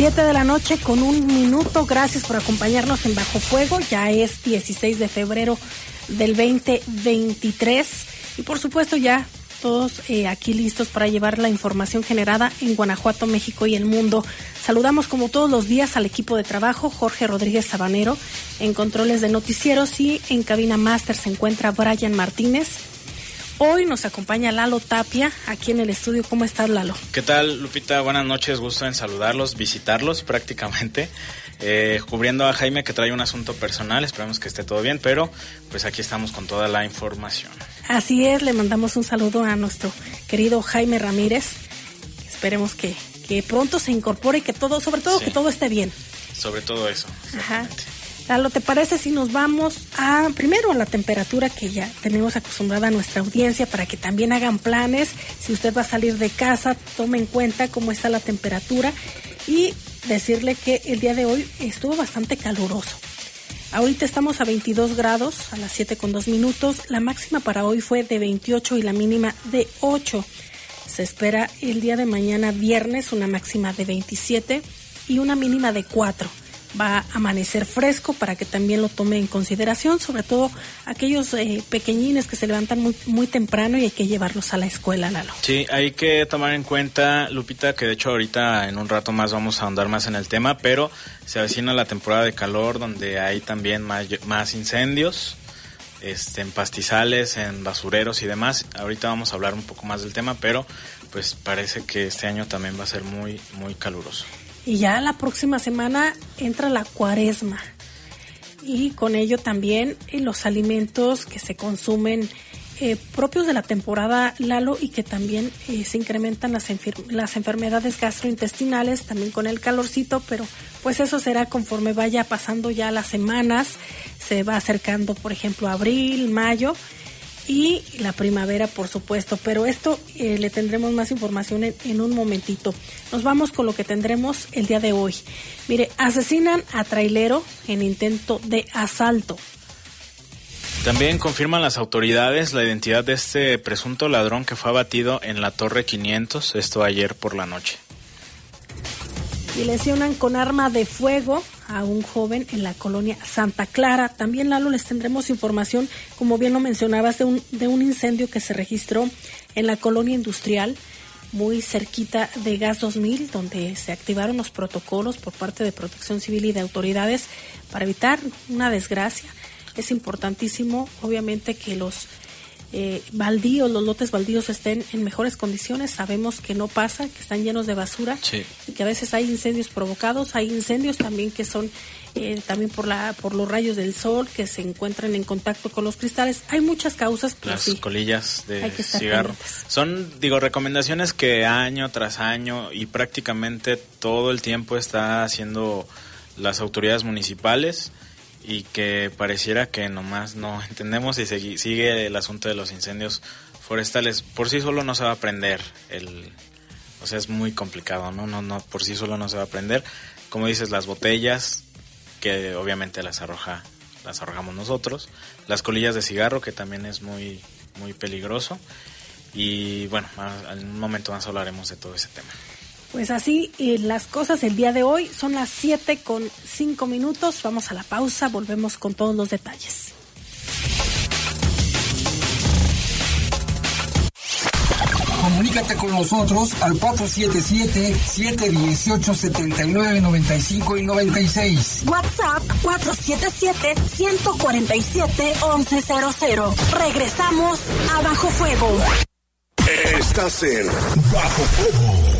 Siete de la noche con un minuto. Gracias por acompañarnos en Bajo Fuego. Ya es 16 de febrero del 2023. Y por supuesto ya todos eh, aquí listos para llevar la información generada en Guanajuato, México y el mundo. Saludamos como todos los días al equipo de trabajo, Jorge Rodríguez Sabanero, en controles de noticieros y en cabina máster se encuentra Brian Martínez. Hoy nos acompaña Lalo Tapia aquí en el estudio. ¿Cómo estás, Lalo? ¿Qué tal, Lupita? Buenas noches, gusto en saludarlos, visitarlos prácticamente. Eh, cubriendo a Jaime que trae un asunto personal, esperamos que esté todo bien, pero pues aquí estamos con toda la información. Así es, le mandamos un saludo a nuestro querido Jaime Ramírez. Esperemos que, que pronto se incorpore y que todo, sobre todo que todo esté bien. Sobre todo eso. Ajá. Lalo, ¿te parece si nos vamos a primero a la temperatura que ya tenemos acostumbrada a nuestra audiencia para que también hagan planes? Si usted va a salir de casa, tome en cuenta cómo está la temperatura y decirle que el día de hoy estuvo bastante caluroso. Ahorita estamos a 22 grados, a las 7 con 2 minutos. La máxima para hoy fue de 28 y la mínima de 8. Se espera el día de mañana viernes una máxima de 27 y una mínima de 4 va a amanecer fresco para que también lo tome en consideración, sobre todo aquellos eh, pequeñines que se levantan muy, temprano y hay que llevarlos a la escuela, Lalo. Sí, hay que tomar en cuenta, Lupita, que de hecho ahorita en un rato más vamos a ahondar más en el tema, pero se avecina la temporada de calor donde hay también más, más incendios. Este, en pastizales, en basureros y demás. Ahorita vamos a hablar un poco más del tema, pero pues parece que este año también va a ser muy, muy caluroso. Y ya la próxima semana entra la cuaresma. Y con ello también eh, los alimentos que se consumen eh, propios de la temporada Lalo y que también eh, se incrementan las, las enfermedades gastrointestinales también con el calorcito, pero pues eso será conforme vaya pasando ya las semanas, se va acercando por ejemplo abril, mayo y la primavera, por supuesto. Pero esto eh, le tendremos más información en, un momentito. Nos vamos con lo que tendremos el día de hoy. Mire, asesinan a trailero en intento de asalto. También confirman las autoridades la identidad de este presunto ladrón que fue abatido en la Torre 500, esto ayer por la noche y lesionan con arma de fuego a un joven en la colonia Santa Clara. También, Lalo, les tendremos información, como bien lo mencionabas, de un, de un incendio que se registró en la colonia industrial, muy cerquita de Gas 2000, donde se activaron los protocolos por parte de Protección Civil y de autoridades para evitar una desgracia. Es importantísimo, obviamente, que los eh, baldíos, los lotes baldíos estén en mejores condiciones. Sabemos que no pasa, que están llenos de basura y que a veces hay incendios provocados. Hay incendios también que son eh, también por la por los rayos del sol que se encuentran en contacto con los cristales. Hay muchas causas. Las colillas de cigarro. Son, digo, recomendaciones que año tras año y prácticamente todo el tiempo está haciendo las autoridades municipales y que pareciera que nomás no entendemos y sigue el asunto de los incendios forestales. Por sí solo no se va a aprender el... O sea, es muy complicado, ¿no? No, no, por sí solo no se va a aprender. Como dices, las botellas, que obviamente las arroja, las arrojamos nosotros. Las colillas de cigarro, que también es muy, muy peligroso. Y bueno, en un momento más hablaremos de todo ese tema. Pues así eh, las cosas el día de hoy son las 7 con 5 minutos. Vamos a la pausa, volvemos con todos los detalles. Comunícate con nosotros al 477-718-7995 y 96. WhatsApp 477-147-1100. Regresamos a Bajo Fuego. Estás en Bajo Fuego.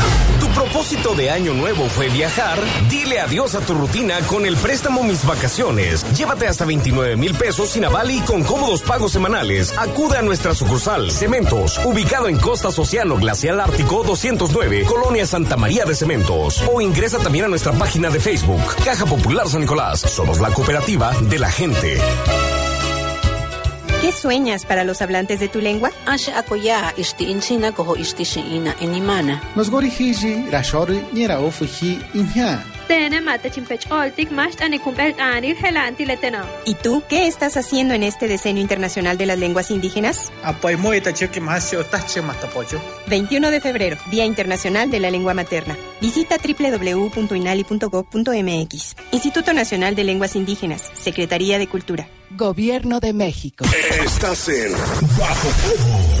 propósito de año nuevo fue viajar, dile adiós a tu rutina con el préstamo Mis Vacaciones. Llévate hasta 29 mil pesos sin aval y con cómodos pagos semanales. Acude a nuestra sucursal Cementos, ubicado en Costas Océano Glacial Ártico 209, Colonia Santa María de Cementos. O ingresa también a nuestra página de Facebook, Caja Popular San Nicolás. Somos la cooperativa de la gente. ¿Qué sueñas para los hablantes de tu lengua? Akoya ishti inchina koho gorihiji rashori nira ofuji inya. ¿Y tú qué estás haciendo en este Decenio Internacional de las Lenguas Indígenas? 21 de febrero, Día Internacional de la Lengua Materna. Visita www.inali.gov.mx. Instituto Nacional de Lenguas Indígenas, Secretaría de Cultura. Gobierno de México. Estás en Bajo Fuego. Bajo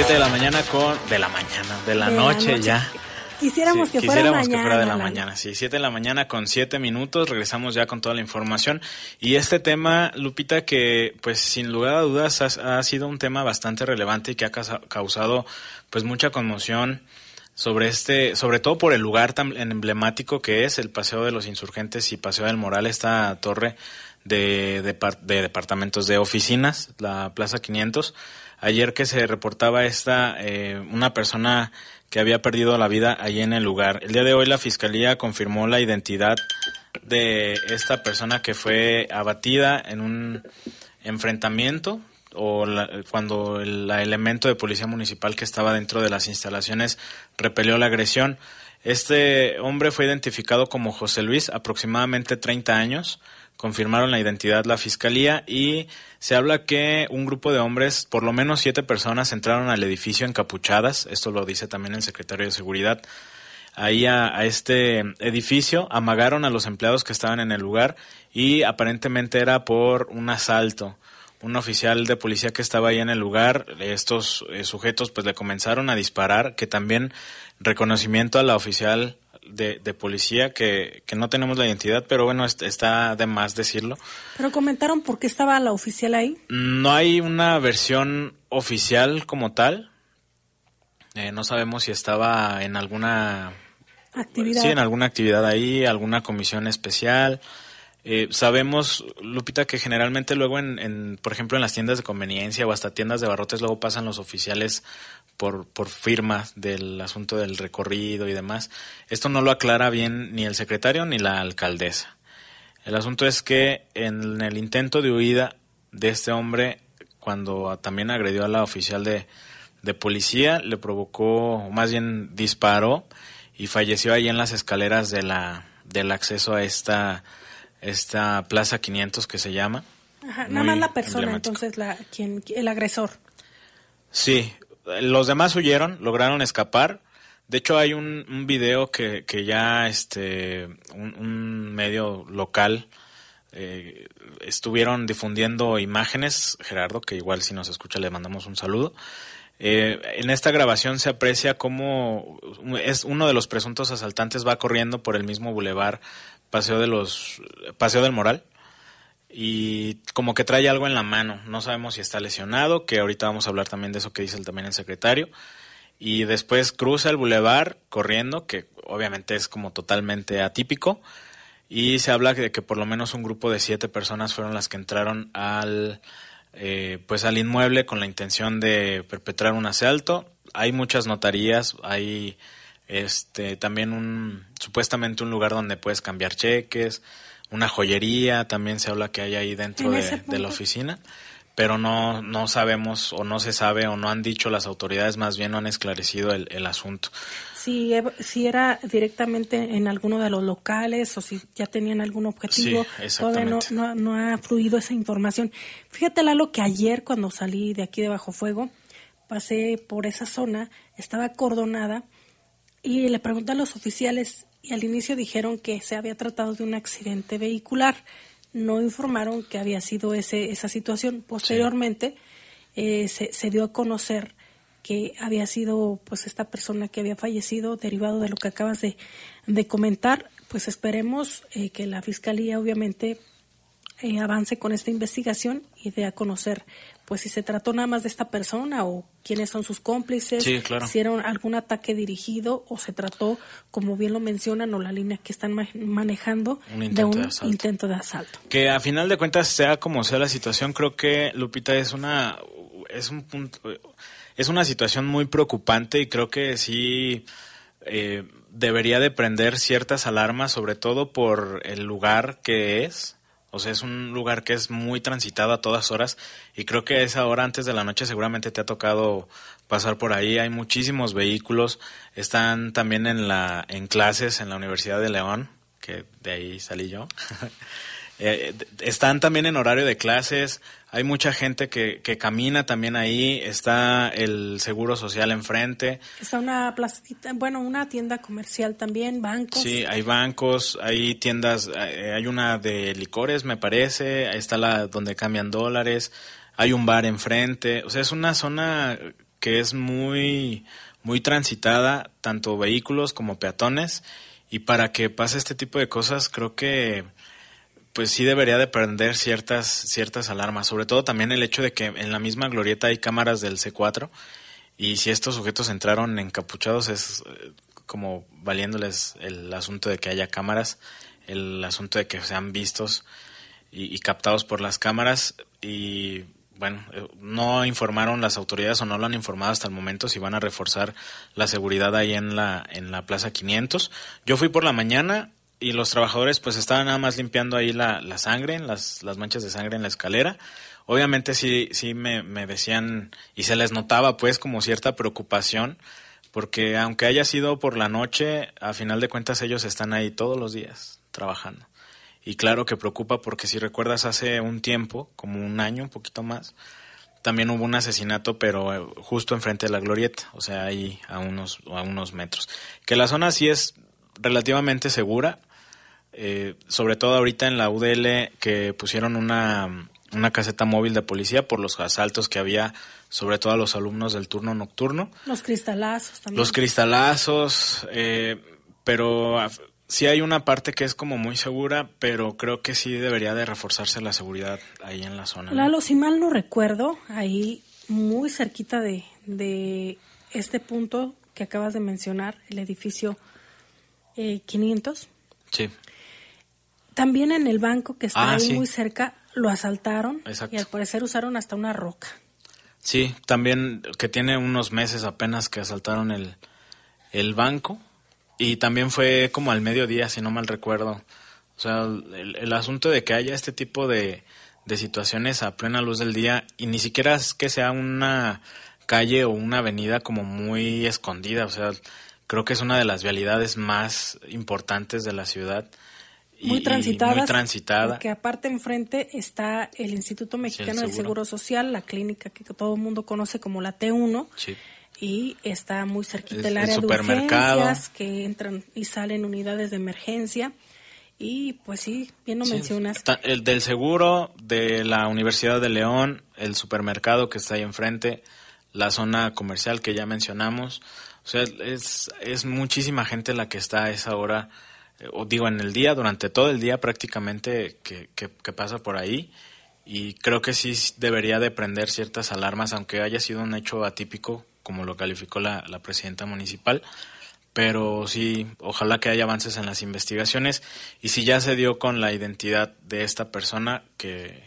Siete de la mañana con... De la mañana, de la, noche, ya. Quisiéramos que fuera quisiéramos mañana. que fuera de la, mañana, sí. Siete de la mañana con siete minutos. Regresamos ya con toda la información. Y este tema, Lupita, que pues sin lugar a dudas ha, ha sido un tema bastante relevante y que ha causado pues mucha conmoción sobre este, sobre todo por el lugar tan emblemático que es el Paseo de los Insurgentes y Paseo del Moral, esta torre de, de, departamentos de oficinas, la Plaza 500. Ayer que se reportaba esta, eh, una persona que había perdido la vida allí en el lugar. El día de hoy la fiscalía confirmó la identidad de esta persona que fue abatida en un enfrentamiento o cuando el elemento de policía municipal que estaba dentro de las instalaciones repelió la agresión. Este hombre fue identificado como José Luis, aproximadamente 30 años. Confirmaron la identidad la fiscalía y se habla que un grupo de hombres, por lo menos siete personas, entraron al edificio encapuchadas. Esto lo dice también el secretario de Seguridad. Ahí a, este edificio amagaron a los empleados que estaban en el lugar y aparentemente era por un asalto un oficial de policía que estaba ahí en el lugar, estos eh, sujetos pues le comenzaron a disparar, que también reconocimiento a la oficial de, de policía, que, que, no tenemos la identidad, pero bueno, está de más decirlo. ¿Pero comentaron por qué estaba la oficial ahí? No hay una versión oficial como tal. Eh, no sabemos si estaba en alguna actividad. Sí, en alguna actividad ahí, alguna comisión especial. Eh, sabemos, Lupita, que generalmente luego, en, por ejemplo, en las tiendas de conveniencia o hasta tiendas de barrotes, luego pasan los oficiales por, por firma del asunto del recorrido y demás. Esto no lo aclara bien ni el secretario ni la alcaldesa. El asunto es que en el intento de huida de este hombre, cuando también agredió a la oficial de, de policía, le provocó, más bien disparó y falleció ahí en las escaleras de la, del acceso a esta esta Plaza 500 que se llama. Ajá, nada más la persona, entonces, la, quien, el agresor. Sí, los demás huyeron, lograron escapar. De hecho, hay un, un video que, ya este, un, medio local eh, estuvieron difundiendo imágenes. Gerardo, que igual si nos escucha le mandamos un saludo. Eh, en esta grabación se aprecia cómo es uno de los presuntos asaltantes va corriendo por el mismo bulevar Paseo de los Paseo del Moral y como que trae algo en la mano. No sabemos si está lesionado, que ahorita vamos a hablar también de eso que dice también el secretario. Y después cruza el bulevar corriendo, que obviamente es como totalmente atípico. Y se habla de que por lo menos un grupo de siete personas fueron las que entraron al, eh, pues al inmueble con la intención de perpetrar un asalto. Hay muchas notarías, hay este también un supuestamente un lugar donde puedes cambiar cheques, una joyería, también se habla que hay ahí dentro de, de la oficina pero no, no sabemos o no se sabe o no han dicho las autoridades, más bien no han esclarecido el, el asunto. Si, si era directamente en alguno de los locales o si ya tenían algún objetivo, todavía no, no, no, ha fluido esa información. Fíjate, Lalo, que ayer cuando salí de aquí de Bajo Fuego, pasé por esa zona, estaba acordonada y le pregunté a los oficiales y al inicio dijeron que se había tratado de un accidente vehicular no informaron que había sido ese, esa situación. Posteriormente eh, se, se, dio a conocer que había sido pues esta persona que había fallecido derivado de lo que acabas de, de comentar. Pues esperemos eh, que la Fiscalía obviamente eh, avance con esta investigación y dé a conocer pues si se trató nada más de esta persona o quiénes son sus cómplices, si era algún ataque dirigido o se trató, como bien lo mencionan, o la línea que están manejando de un intento de asalto. Que a final de cuentas, sea como sea la situación, creo que Lupita es una es un punto, es una situación muy preocupante y creo que sí eh, debería de prender ciertas alarmas, sobre todo por el lugar que es o sea, es un lugar que es muy transitado a todas horas y creo que esa hora antes de la noche seguramente te ha tocado pasar por ahí. Hay muchísimos vehículos, están también en la en clases en la Universidad de León, que de ahí salí yo. Eh, están también en horario de clases, hay mucha gente que, que camina también ahí, está el Seguro Social enfrente. Está una placita, bueno, una tienda comercial también, bancos. Sí, hay bancos, hay tiendas, eh, hay una de licores, me parece, está la donde cambian dólares, hay un bar enfrente, o sea, es una zona que es muy, muy transitada, tanto vehículos como peatones, y para que pase este tipo de cosas, creo que pues sí debería de prender ciertas, ciertas alarmas, sobre todo también el hecho de que en la misma glorieta hay cámaras del C4 y si estos sujetos entraron encapuchados es eh, como valiéndoles el asunto de que haya cámaras, el asunto de que sean vistos y, captados por las cámaras y bueno, eh, no informaron las autoridades o no lo han informado hasta el momento si van a reforzar la seguridad ahí en la en la Plaza 500. Yo fui por la mañana, y los trabajadores pues estaban nada más limpiando ahí la, la sangre, las, las manchas de sangre en la escalera. Obviamente sí, sí me, me decían y se les notaba pues como cierta preocupación porque aunque haya sido por la noche, a final de cuentas ellos están ahí todos los días trabajando. Y claro que preocupa porque si recuerdas hace un tiempo, como un año, un poquito más, también hubo un asesinato, pero eh, justo enfrente de la glorieta, o sea, ahí a unos, a unos metros. Que la zona sí es relativamente segura, eh, sobre todo ahorita en la UDL que pusieron una, una caseta móvil de policía por los asaltos que había sobre todo a los alumnos del turno nocturno. Los cristalazos también. Los cristalazos, eh, pero sí hay una parte que es como muy segura, pero creo que sí debería de reforzarse la seguridad ahí en la zona. Lalo, si mal no recuerdo, ahí muy cerquita de, de este punto que acabas de mencionar, el edificio eh, 500. Sí. También en el banco que está ah, ahí muy cerca lo asaltaron y al parecer usaron hasta una roca. Sí, también que tiene unos meses apenas que asaltaron el, el banco y también fue como al mediodía, si no mal recuerdo. O sea, el, asunto de que haya este tipo de, de situaciones a plena luz del día y ni siquiera es que sea una calle o una avenida como muy escondida, o sea, creo que es una de las vialidades más importantes de la ciudad muy transitada. Muy transitada. Porque aparte enfrente está el Instituto Mexicano del Seguro Social, la clínica que todo el mundo conoce como la T1. Sí. Y está muy cerquita el, área de urgencias, que entran y salen unidades de emergencia. Y pues sí, bien lo mencionas. El del seguro, de la Universidad de León, el supermercado que está ahí enfrente, la zona comercial que ya mencionamos. O sea, es, es muchísima gente la que está a esa hora o digo en el día, durante todo el día prácticamente que, que, pasa por ahí. Y creo que sí debería de prender ciertas alarmas, aunque haya sido un hecho atípico, como lo calificó la, la presidenta municipal, pero sí, ojalá que haya avances en las investigaciones. Y si ya se dio con la identidad de esta persona, que,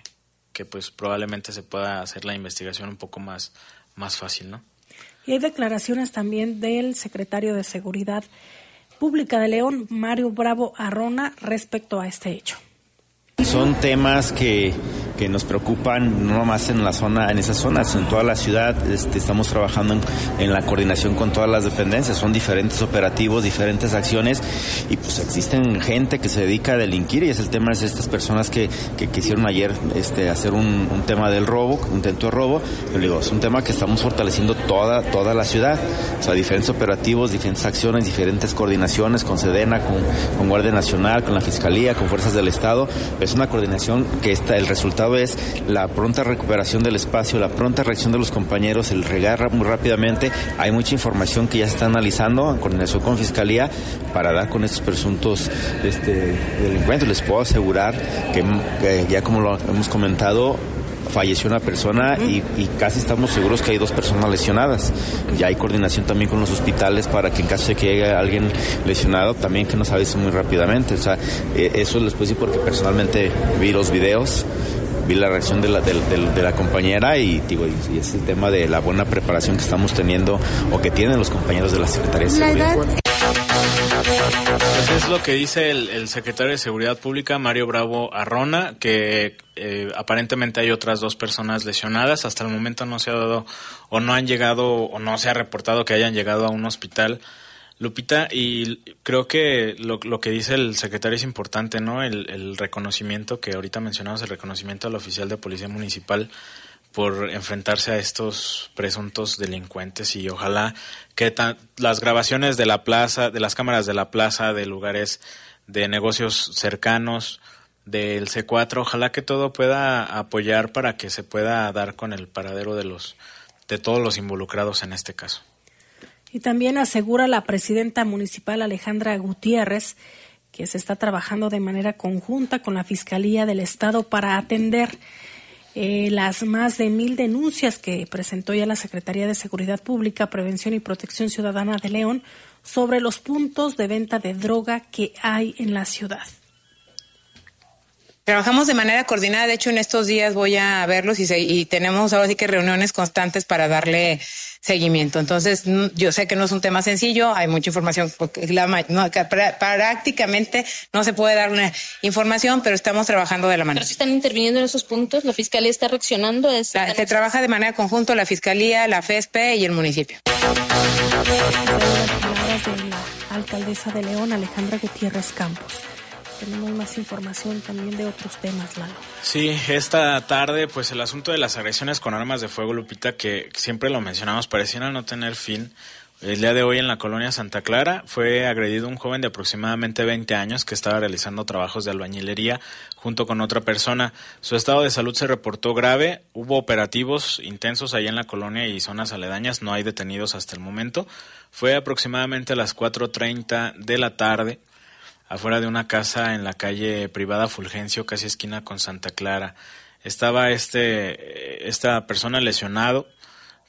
que pues probablemente se pueda hacer la investigación un poco más, más fácil, ¿no? Y hay declaraciones también del secretario de Seguridad Pública de León, Mario Bravo Arrona, respecto a este hecho. Son temas que, que nos preocupan no más en la zona, en esas zonas, en toda la ciudad. Este, estamos trabajando en, la coordinación con todas las dependencias. Son diferentes operativos, diferentes acciones y pues existen gente que se dedica a delinquir y es el tema de estas personas que, que quisieron ayer este, hacer un, un, tema del robo, un intento de robo. Yo digo, es un tema que estamos fortaleciendo toda, toda la ciudad. O sea, diferentes operativos, diferentes acciones, diferentes coordinaciones con Sedena, con, con Guardia Nacional, con la Fiscalía, con fuerzas del Estado es una coordinación que está, el resultado es la pronta recuperación del espacio, la pronta reacción de los compañeros, el regar muy rápidamente. Hay mucha información que ya se está analizando en coordinación con Fiscalía para dar con estos presuntos este, delincuentes. Les puedo asegurar que, que ya como lo hemos comentado, falleció una persona y, casi estamos seguros que hay dos personas lesionadas. Ya hay coordinación también con los hospitales para que en caso de que llegue alguien lesionado, también que nos avisen muy rápidamente. O sea, eh, eso les puedo decir porque personalmente vi los videos vi la reacción de la, de, la compañera y digo, y, es el tema de la buena preparación que estamos teniendo o que tienen los compañeros de la Secretaría de Seguridad. Pues es lo que dice el, secretario de Seguridad Pública, Mario Bravo Arrona, que eh, aparentemente hay otras dos personas lesionadas. Hasta el momento no se ha dado o no han llegado o no se ha reportado que hayan llegado a un hospital. Lupita, y creo que lo, lo que dice el secretario es importante, ¿no? El, reconocimiento que ahorita mencionamos, el reconocimiento al oficial de policía municipal por enfrentarse a estos presuntos delincuentes y ojalá que las grabaciones de la plaza, de las cámaras de la plaza, de lugares de negocios cercanos, del C4, ojalá que todo pueda apoyar para que se pueda dar con el paradero de los de todos los involucrados en este caso. Y también asegura la presidenta municipal Alejandra Gutiérrez que se está trabajando de manera conjunta con la Fiscalía del Estado para atender eh, las más de mil denuncias que presentó ya la Secretaría de Seguridad Pública, Prevención y Protección Ciudadana de León sobre los puntos de venta de droga que hay en la ciudad. Trabajamos de manera coordinada, de hecho en estos días voy a verlos y, y tenemos ahora sí que reuniones constantes para darle seguimiento. Entonces, yo sé que no es un tema sencillo, hay mucha información, porque la, no, prácticamente no se puede dar una información, pero estamos trabajando de la manera. Pero si están interviniendo en esos puntos, la Fiscalía está reaccionando. A se trabaja de manera conjunta la Fiscalía, la FESPE y el municipio. la alcaldesa de León, Alejandra Gutiérrez Campos tenemos más información también de otros temas, Lalo. Sí, esta tarde, pues el asunto de las agresiones con armas de fuego, Lupita, que siempre lo mencionamos, parecían no tener fin. El día de hoy en la colonia Santa Clara fue agredido un joven de aproximadamente 20 años que estaba realizando trabajos de albañilería junto con otra persona. Su estado de salud se reportó grave, hubo operativos intensos ahí en la colonia y zonas aledañas, no hay detenidos hasta el momento. Fue aproximadamente a las 4.30 de la tarde afuera de una casa en la calle privada Fulgencio, casi esquina con Santa Clara. Estaba este, esta persona lesionado,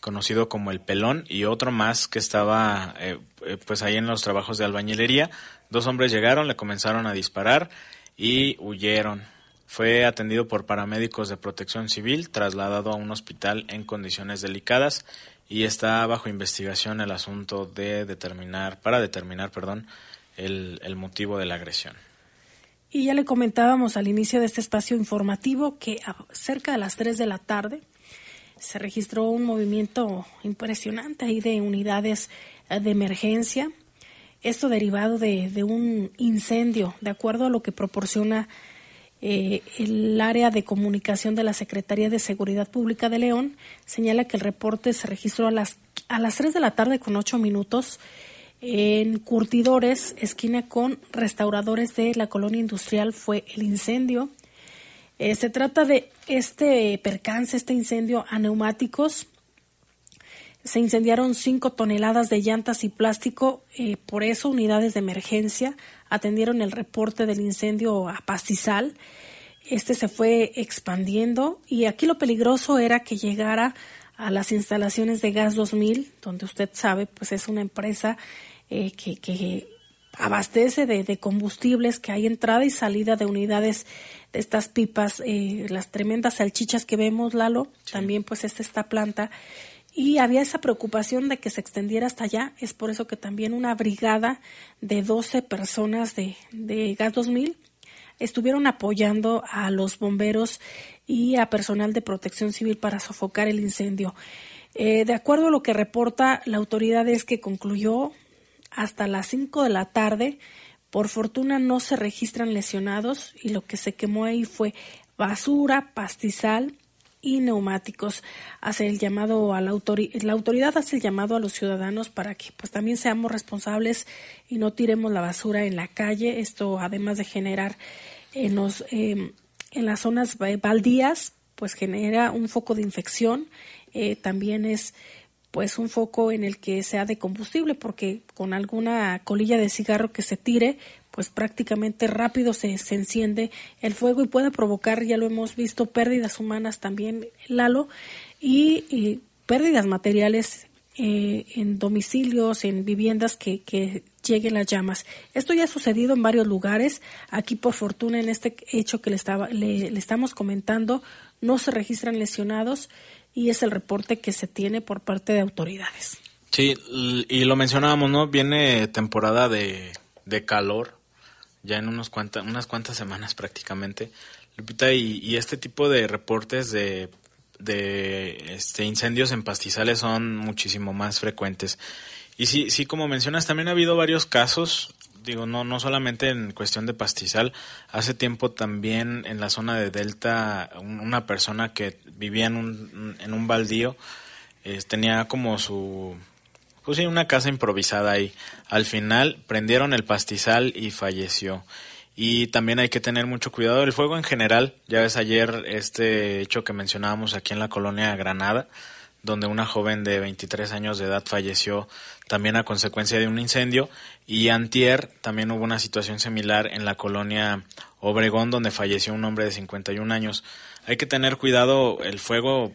conocido como el pelón, y otro más que estaba eh, eh, pues ahí en los trabajos de albañilería. Dos hombres llegaron, le comenzaron a disparar y huyeron. Fue atendido por paramédicos de protección civil, trasladado a un hospital en condiciones delicadas y está bajo investigación el asunto de determinar, para determinar, perdón, el, motivo de la agresión. Y ya le comentábamos al inicio de este espacio informativo que cerca de las 3 de la tarde se registró un movimiento impresionante ahí de unidades eh, de emergencia. Esto derivado de, de un incendio, de acuerdo a lo que proporciona eh, el área de comunicación de la Secretaría de Seguridad Pública de León, señala que el reporte se registró a las, a las 3 de la tarde con 8 minutos en Curtidores, esquina con restauradores de la colonia industrial, fue el incendio. Eh, se trata de este percance, este incendio a neumáticos. Se incendiaron cinco toneladas de llantas y plástico, eh, por eso unidades de emergencia atendieron el reporte del incendio a pastizal. Este se fue expandiendo y aquí lo peligroso era que llegara a las instalaciones de Gas 2000, donde usted sabe, pues es una empresa eh, que, abastece de, combustibles, que hay entrada y salida de unidades de estas pipas, eh, las tremendas salchichas que vemos, Lalo, también pues es esta planta. Y había esa preocupación de que se extendiera hasta allá. Es por eso que también una brigada de 12 personas de, de Gas 2000 estuvieron apoyando a los bomberos y a personal de protección civil para sofocar el incendio. Eh, de acuerdo a lo que reporta la autoridad es que concluyó hasta las 5 de la tarde. Por fortuna no se registran lesionados y lo que se quemó ahí fue basura, pastizal y neumáticos. Hace el llamado a la autoridad, la autoridad hace el llamado a los ciudadanos para que pues también seamos responsables y no tiremos la basura en la calle. Esto además de generar en los em, en las zonas baldías pues genera un foco de infección. Eh, también es pues un foco en el que sea de combustible porque con alguna colilla de cigarro que se tire pues prácticamente rápido se, se enciende el fuego y puede provocar, ya lo hemos visto, pérdidas humanas también, Lalo, y, pérdidas materiales eh, en domicilios, en viviendas que, que lleguen las llamas. Esto ya ha sucedido en varios lugares. Aquí, por fortuna, en este hecho que le, estaba, le estamos comentando, no se registran lesionados y es el reporte que se tiene por parte de autoridades. Sí, y lo mencionábamos, ¿no? Viene temporada de, de calor, ya en unos cuantas, unas cuantas semanas prácticamente. Lupita, y, y este tipo de reportes de, de este, incendios en pastizales son muchísimo más frecuentes. Y sí, sí, como mencionas, también ha habido varios casos digo, no, no solamente en cuestión de pastizal, hace tiempo también en la zona de Delta, una persona que vivía en un, en un baldío, eh, tenía como su, pues sí, una casa improvisada ahí. Al final prendieron el pastizal y falleció. Y también hay que tener mucho cuidado del fuego en general. Ya ves ayer este hecho que mencionábamos aquí en la colonia Granada, donde una joven de 23 años de edad falleció también a consecuencia de un incendio y antier también hubo una situación similar en la colonia Obregón donde falleció un hombre de 51 años. Hay que tener cuidado el fuego,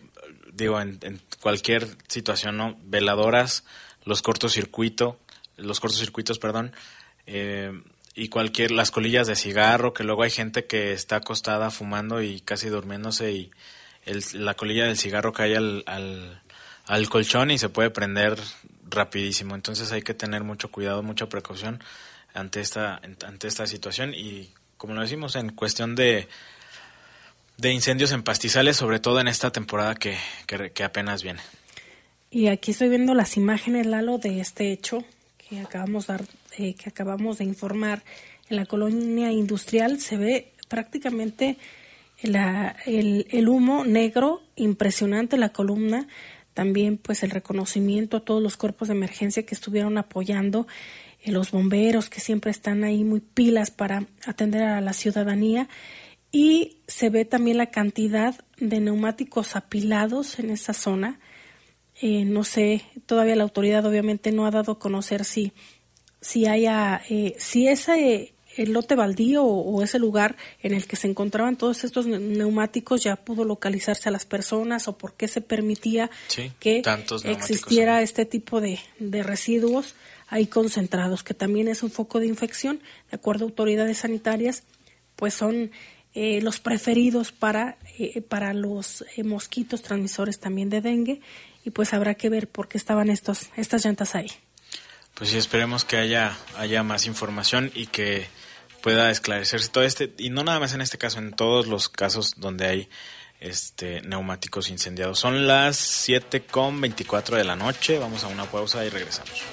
digo, en, cualquier situación, ¿no? Veladoras, los cortocircuitos, los cortocircuitos, perdón, eh, y cualquier, las colillas de cigarro, que luego hay gente que está acostada fumando y casi durmiéndose y la colilla del cigarro cae al, al, colchón y se puede prender rapidísimo. Entonces hay que tener mucho cuidado, mucha precaución ante esta, ante esta situación y como lo decimos en cuestión de, de incendios en pastizales, sobre todo en esta temporada que, que, apenas viene. Y aquí estoy viendo las imágenes, Lalo, de este hecho que acabamos, dar, eh, que acabamos de informar en la colonia industrial. Se ve prácticamente el, el, humo negro, impresionante la columna, también pues el reconocimiento a todos los cuerpos de emergencia que estuvieron apoyando, eh, los bomberos que siempre están ahí muy pilas para atender a la ciudadanía y se ve también la cantidad de neumáticos apilados en esa zona. Eh, no sé, todavía la autoridad obviamente no ha dado a conocer si, si haya, eh, si ese el lote baldío o, ese lugar en el que se encontraban todos estos neumáticos ya pudo localizarse a las personas o por qué se permitía que existiera este tipo de, residuos ahí concentrados, que también es un foco de infección, de acuerdo a autoridades sanitarias, pues son eh, los preferidos para, eh, para los eh, mosquitos transmisores también de dengue y pues habrá que ver por qué estaban estos, estas llantas ahí. Pues sí, esperemos que haya, haya más información y que pueda esclarecerse todo este, y no nada más en este caso, en todos los casos donde hay este neumáticos incendiados. Son las 7 con 24 de la noche, vamos a una pausa y regresamos.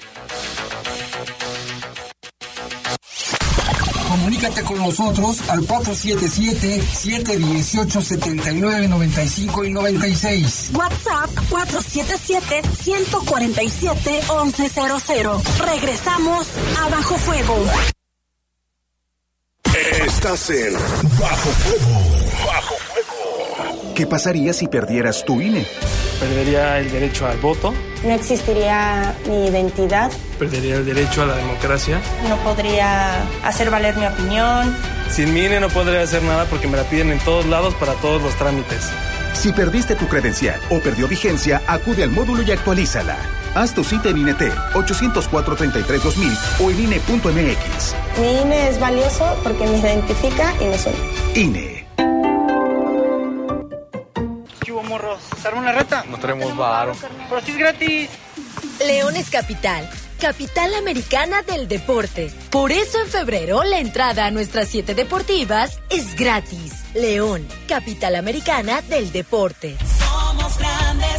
Comunícate con nosotros al 477-718-7995 y 96. WhatsApp 477-147-1100. Regresamos a Bajo Fuego. Estás en Bajo Fuego. Bajo Fuego. ¿Qué pasaría si perdieras tu INE? Perdería el derecho al voto. No existiría mi identidad. Perdería el derecho a la democracia. No podría hacer valer mi opinión. Sin mi INE no podría hacer nada porque me la piden en todos lados para todos los trámites. Si perdiste tu credencial o perdió vigencia, acude al módulo y actualízala. Haz tu cita en INET 804-33-2000 o en INE.mx. Mi INE es valioso porque me identifica y me suena. INE. ¿Qué hubo, morros? ¿Se arma una reta? No tenemos varo. Pero si es gratis. León es capital. Capital Americana del Deporte. Por eso en febrero la entrada a nuestras siete deportivas es gratis. León, Capital Americana del Deporte. Somos grandes,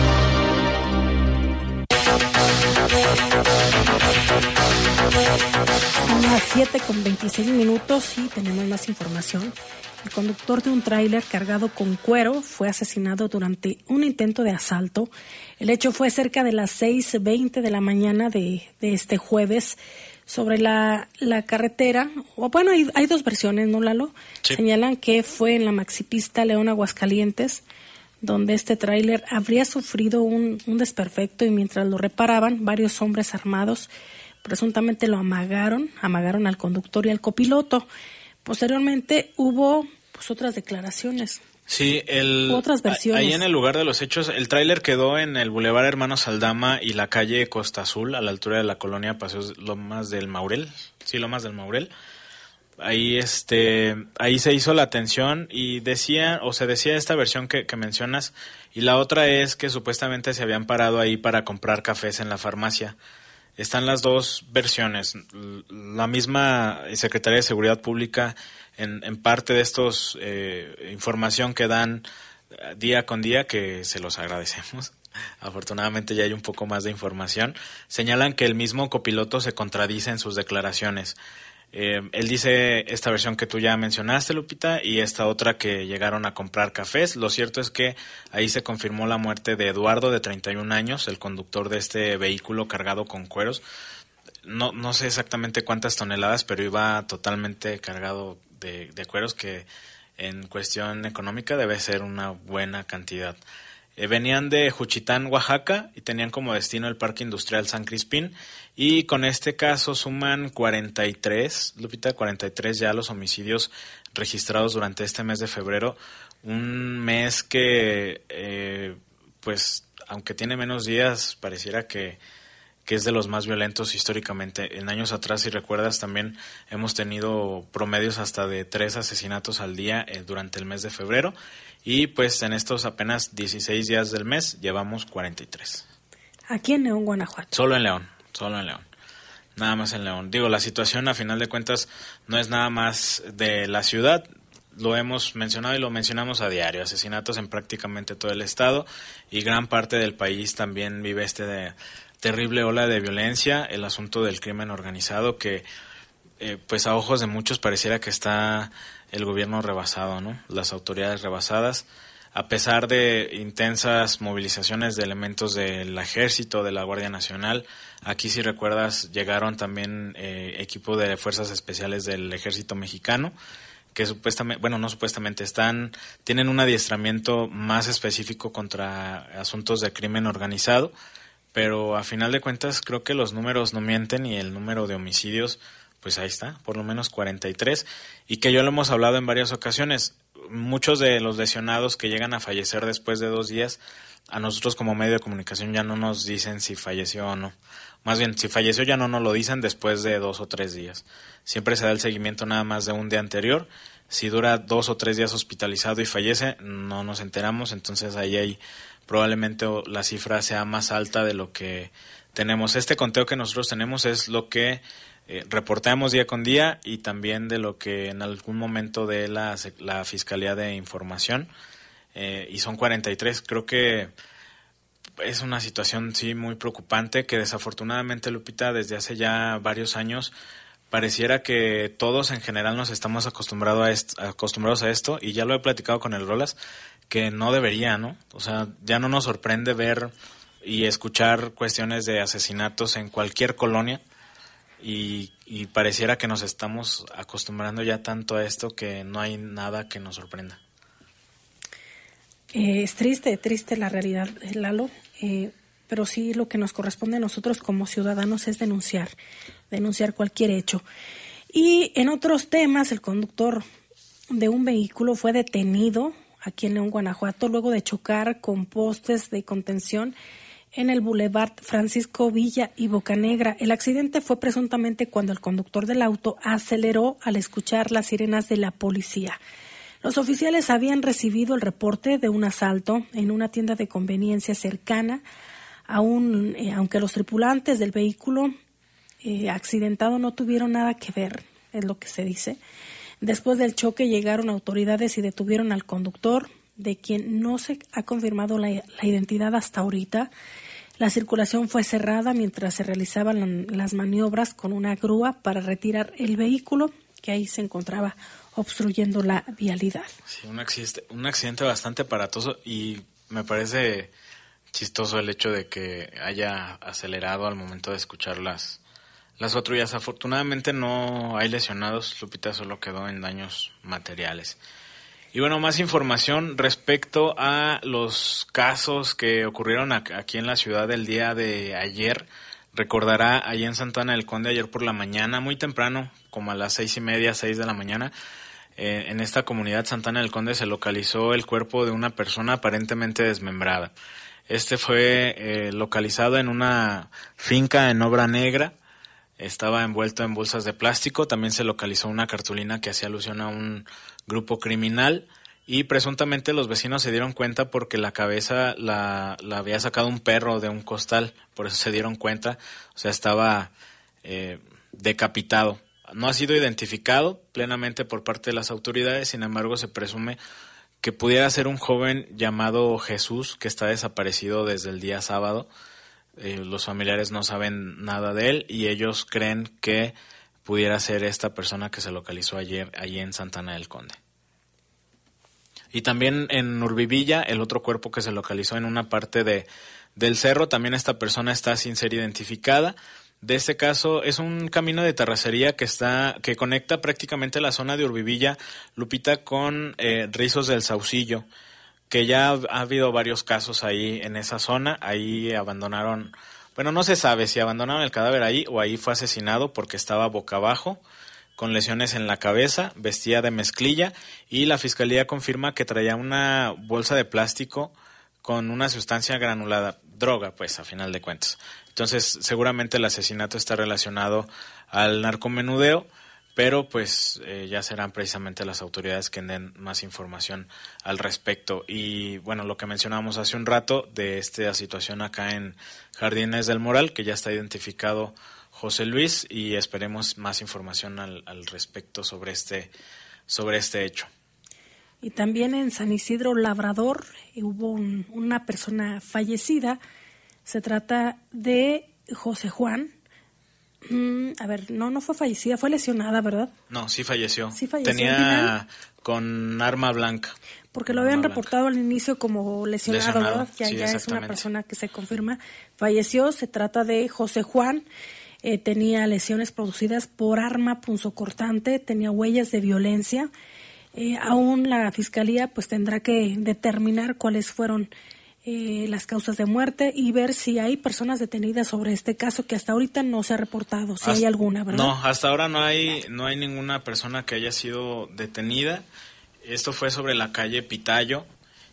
Son las 7 con 26 minutos y tenemos más información. El conductor de un tráiler cargado con cuero fue asesinado durante un intento de asalto. El hecho fue cerca de las 6.20 de la mañana de, de este jueves sobre la, la carretera. O bueno, hay, hay, dos versiones, ¿no, Lalo? Sí. Señalan que fue en la maxipista León Aguascalientes donde este tráiler habría sufrido un, un desperfecto y mientras lo reparaban, varios hombres armados presuntamente lo amagaron, amagaron al conductor y al copiloto. Posteriormente hubo pues otras declaraciones. Sí, el, otras versiones. ahí en el lugar de los hechos, el tráiler quedó en el Boulevard Hermano Saldama y la calle Costa Azul, a la altura de la colonia Paseos Lomas del Maurel. Sí, Lomas del Maurel. Ahí, este, ahí se hizo la atención y decía, o se decía esta versión que, mencionas, y la otra es que supuestamente se habían parado ahí para comprar cafés en la farmacia están las dos versiones. La misma Secretaría de Seguridad Pública, en, parte de estos eh, información que dan día con día, que se los agradecemos. Afortunadamente ya hay un poco más de información. Señalan que el mismo copiloto se contradice en sus declaraciones. Eh, él dice esta versión que tú ya mencionaste, Lupita, y esta otra que llegaron a comprar cafés. Lo cierto es que ahí se confirmó la muerte de Eduardo, de 31 años, el conductor de este vehículo cargado con cueros. No, no sé exactamente cuántas toneladas, pero iba totalmente cargado de, de cueros, que en cuestión económica debe ser una buena cantidad. Eh, venían de Juchitán, Oaxaca, y tenían como destino el Parque Industrial San Crispín. Y con este caso suman 43, Lupita, 43 ya los homicidios registrados durante este mes de febrero. Un mes que, eh, pues, aunque tiene menos días, pareciera que, que es de los más violentos históricamente. En años atrás, si recuerdas, también hemos tenido promedios hasta de tres asesinatos al día eh, durante el mes de febrero. Y pues en estos apenas 16 días del mes llevamos 43. Aquí en León, Guanajuato. Solo en León, solo en León. Nada más en León. Digo, la situación a final de cuentas no es nada más de la ciudad. Lo hemos mencionado y lo mencionamos a diario. Asesinatos en prácticamente todo el estado y gran parte del país también vive este de terrible ola de violencia, el asunto del crimen organizado que eh, pues a ojos de muchos pareciera que está el gobierno rebasado, ¿no? Las autoridades rebasadas, a pesar de intensas movilizaciones de elementos del ejército, de la Guardia Nacional, aquí si recuerdas llegaron también eh, equipo de fuerzas especiales del ejército mexicano, que supuestamente, bueno, no supuestamente, están, tienen un adiestramiento más específico contra asuntos de crimen organizado, pero a final de cuentas creo que los números no mienten y el número de homicidios pues ahí está, por lo menos 43, y que yo lo hemos hablado en varias ocasiones. Muchos de los lesionados que llegan a fallecer después de dos días, a nosotros como medio de comunicación ya no nos dicen si falleció o no. Más bien, si falleció ya no nos lo dicen después de dos o tres días. Siempre se da el seguimiento nada más de un día anterior. Si dura dos o tres días hospitalizado y fallece, no nos enteramos, entonces ahí hay probablemente la cifra sea más alta de lo que tenemos. Este conteo que nosotros tenemos es lo que eh, reportamos día con día y también de lo que en algún momento de la, la Fiscalía de Información. Eh, y son 43. Creo que es una situación, sí, muy preocupante que desafortunadamente, Lupita, desde hace ya varios años pareciera que todos en general nos estamos acostumbrado a acostumbrados a esto y ya lo he platicado con el Rolas que no debería, ¿no? O sea, ya no nos sorprende ver y escuchar cuestiones de asesinatos en cualquier colonia y, pareciera que nos estamos acostumbrando ya tanto a esto que no hay nada que nos sorprenda. Eh, es triste, triste la realidad, Lalo, eh, pero sí lo que nos corresponde a nosotros como ciudadanos es denunciar, denunciar cualquier hecho. Y en otros temas, el conductor de un vehículo fue detenido aquí en León, Guanajuato, luego de chocar con postes de contención en el Boulevard Francisco Villa y Bocanegra. El accidente fue presuntamente cuando el conductor del auto aceleró al escuchar las sirenas de la policía. Los oficiales habían recibido el reporte de un asalto en una tienda de conveniencia cercana, aún, eh, aunque los tripulantes del vehículo eh, accidentado no tuvieron nada que ver, es lo que se dice. Después del choque llegaron autoridades y detuvieron al conductor, de quien no se ha confirmado la, identidad hasta ahorita. La circulación fue cerrada mientras se realizaban las maniobras con una grúa para retirar el vehículo que ahí se encontraba obstruyendo la vialidad. Sí, un accidente, bastante aparatoso y me parece chistoso el hecho de que haya acelerado al momento de escuchar las, las patrullas. Afortunadamente no hay lesionados, Lupita solo quedó en daños materiales. Y bueno, más información respecto a los casos que ocurrieron aquí en la ciudad el día de ayer. Recordará allí en Santana del Conde ayer por la mañana, muy temprano, como a las seis y media, seis de la mañana, eh, en esta comunidad Santana del Conde se localizó el cuerpo de una persona aparentemente desmembrada. Este fue eh, localizado en una finca en obra negra, estaba envuelto en bolsas de plástico, también se localizó una cartulina que hacía alusión a un grupo criminal y presuntamente los vecinos se dieron cuenta porque la cabeza la, había sacado un perro de un costal, por eso se dieron cuenta, o sea, estaba eh, decapitado. No ha sido identificado plenamente por parte de las autoridades, sin embargo se presume que pudiera ser un joven llamado Jesús que está desaparecido desde el día sábado. Eh, los familiares no saben nada de él y ellos creen que pudiera ser esta persona que se localizó ayer allí en Santana del Conde. Y también en Urbivilla, el otro cuerpo que se localizó en una parte de, del cerro, también esta persona está sin ser identificada. De este caso es un camino de terracería que está que conecta prácticamente la zona de Urbivilla, Lupita, con eh, Rizos del Saucillo, que ya ha habido varios casos ahí en esa zona. Ahí abandonaron bueno, no se sabe si abandonaron el cadáver ahí o ahí fue asesinado porque estaba boca abajo, con lesiones en la cabeza, vestía de mezclilla y la fiscalía confirma que traía una bolsa de plástico con una sustancia granulada, droga, pues a final de cuentas. Entonces, seguramente el asesinato está relacionado al narcomenudeo pero pues eh, ya serán precisamente las autoridades que den más información al respecto. Y bueno, lo que mencionábamos hace un rato de esta situación acá en Jardines del Moral, que ya está identificado José Luis y esperemos más información al, al respecto sobre este, sobre este hecho. Y también en San Isidro Labrador hubo una persona fallecida. Se trata de José Juan, Mm, a ver, no, no fue fallecida, fue lesionada, ¿verdad? No, sí falleció. Sí falleció. Tenía con arma blanca. Porque lo habían reportado al inicio como lesionado, ¿verdad? Ya, ya es una persona que se confirma. Falleció, se trata de José Juan. Eh, tenía lesiones producidas por arma punzocortante, tenía huellas de violencia. Eh, aún la fiscalía pues tendrá que determinar cuáles fueron eh, las causas de muerte y ver si hay personas detenidas sobre este caso que hasta ahorita no se ha reportado, si hay alguna, ¿verdad? No, hasta ahora no hay, no hay ninguna persona que haya sido detenida. Esto fue sobre la calle Pitayo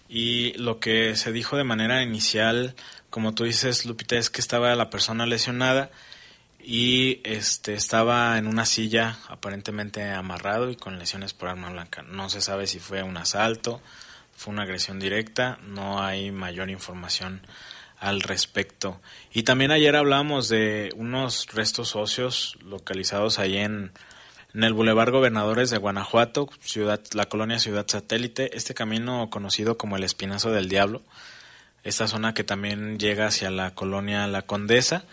y lo que se dijo de manera inicial, como tú dices, Lupita, es que estaba la persona lesionada y este estaba en una silla aparentemente amarrado y con lesiones por arma blanca. No se sabe si fue un asalto, fue una agresión directa, no hay mayor información al respecto. Y también ayer hablamos de unos restos óseos localizados ahí en, en el Boulevard Gobernadores de Guanajuato, ciudad, la colonia Ciudad Satélite, este camino conocido como el Espinazo del Diablo, esta zona que también llega hacia la colonia La Condesa.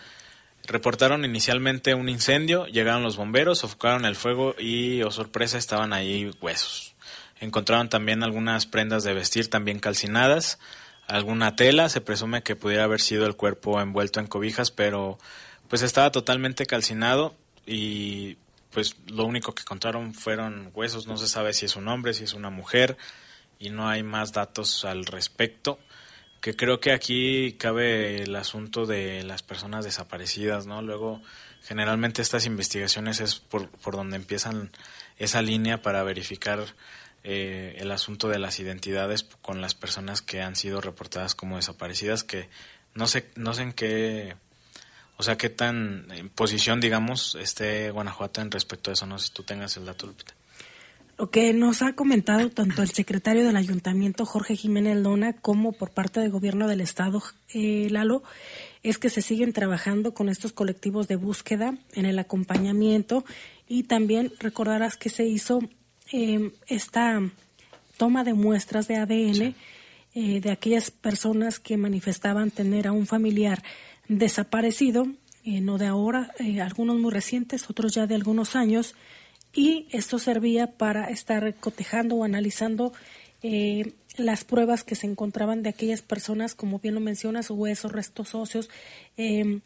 Reportaron inicialmente un incendio, llegaron los bomberos, sofocaron el fuego y, oh sorpresa, estaban ahí huesos. Encontraron también algunas prendas de vestir también calcinadas, alguna tela, se presume que pudiera haber sido el cuerpo envuelto en cobijas, pero pues estaba totalmente calcinado y pues lo único que encontraron fueron huesos, no se sabe si es un hombre, si es una mujer y no hay más datos al respecto que creo que aquí cabe el asunto de las personas desaparecidas, ¿no? Luego, generalmente estas investigaciones es por, por donde empiezan esa línea para verificar eh, el asunto de las identidades con las personas que han sido reportadas como desaparecidas, que no sé, no sé en qué, o sea, qué tan en posición, digamos, esté Guanajuato en respecto a eso, no sé si tú tengas el dato, Lupita. Lo que nos ha comentado tanto el secretario del ayuntamiento, Jorge Jiménez Lona, como por parte del gobierno del estado, eh, Lalo, es que se siguen trabajando con estos colectivos de búsqueda en el acompañamiento y también recordarás que se hizo em, esta toma de muestras de ADN eh, de aquellas personas que manifestaban tener a un familiar desaparecido, eh, no de ahora, algunos muy recientes, otros ya de algunos años, y esto servía para estar cotejando o analizando eh, las pruebas que se encontraban de aquellas personas, como bien lo mencionas, huesos, restos óseos, em,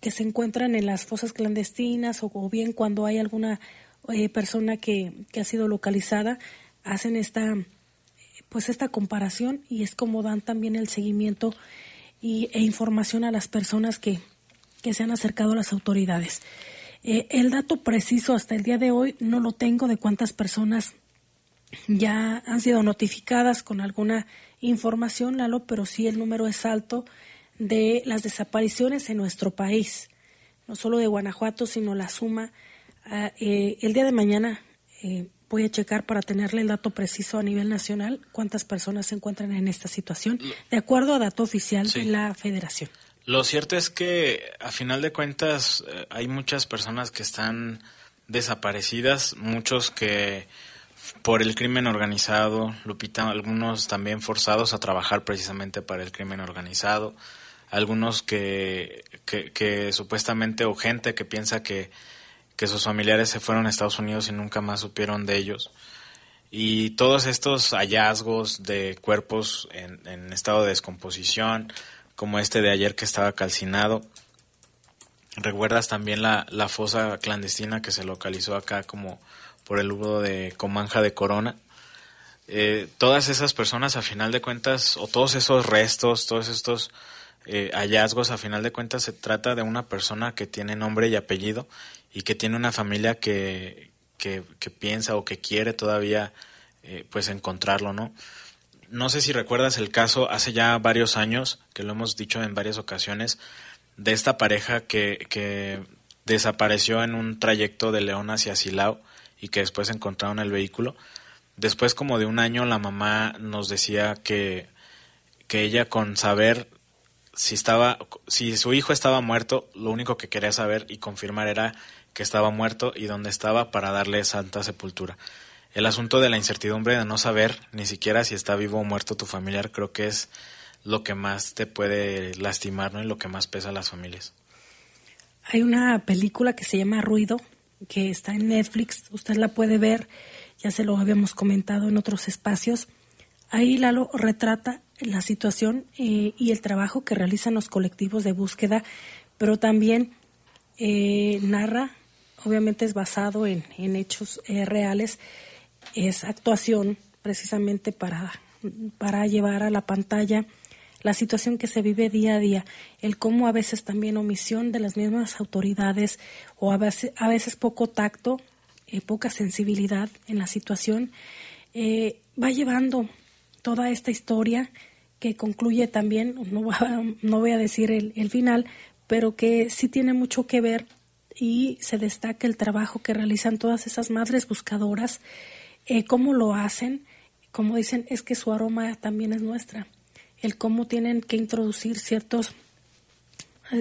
que se encuentran en las fosas clandestinas o, bien cuando hay alguna eh, persona que, que, ha sido localizada, hacen esta, pues esta comparación y es como dan también el seguimiento y, e información a las personas que, que se han acercado a las autoridades. Eh, el dato preciso hasta el día de hoy no lo tengo de cuántas personas ya han sido notificadas con alguna información, Lalo, pero sí el número es alto de las desapariciones en nuestro país, no solo de Guanajuato, sino la suma. Ah, eh, el día de mañana eh, voy a checar para tenerle el dato preciso a nivel nacional cuántas personas se encuentran en esta situación, de acuerdo a dato oficial de la Federación. Lo cierto es que a final de cuentas eh, hay muchas personas que están desaparecidas, muchos que por el crimen organizado, Lupita, algunos también forzados a trabajar precisamente para el crimen organizado, algunos que, que, supuestamente o gente que piensa que, que sus familiares se fueron a Estados Unidos y nunca más supieron de ellos. Y todos estos hallazgos de cuerpos en, estado de descomposición, como este de ayer que estaba calcinado. Recuerdas también la, la fosa clandestina que se localizó acá como por el lugar de Comanja de Corona. Eh, todas esas personas a final de cuentas, o todos esos restos, todos estos eh, hallazgos, a final de cuentas se trata de una persona que tiene nombre y apellido y que tiene una familia que, que, piensa o que quiere todavía eh, pues encontrarlo, ¿no? no sé si recuerdas el caso hace ya varios años, que lo hemos dicho en varias ocasiones, de esta pareja que, que desapareció en un trayecto de León hacia Silao y que después encontraron el vehículo. Después como de un año la mamá nos decía que, que ella con saber si estaba si su hijo estaba muerto, lo único que quería saber y confirmar era que estaba muerto y dónde estaba para darle santa sepultura el asunto de la incertidumbre de no saber ni siquiera si está vivo o muerto tu familiar, creo que es lo que más te puede lastimar, ¿no? Y lo que más pesa a las familias. Hay una película que se llama Ruido, que está en Netflix, usted la puede ver, ya se lo habíamos comentado en otros espacios. Ahí Lalo retrata la situación eh, y el trabajo que realizan los colectivos de búsqueda, pero también eh, narra, obviamente es basado en, hechos eh, reales, es actuación precisamente para, para llevar a la pantalla la situación que se vive día a día, el cómo a veces también omisión de las mismas autoridades o a veces, a veces poco tacto, eh, poca sensibilidad en la situación, eh, va llevando toda esta historia que concluye también, no, no voy a decir el, el final, pero que sí tiene mucho que ver y se destaca el trabajo que realizan todas esas madres buscadoras eh, ¿Cómo lo hacen? Como dicen, es que su aroma también es nuestra. El cómo tienen que introducir ciertos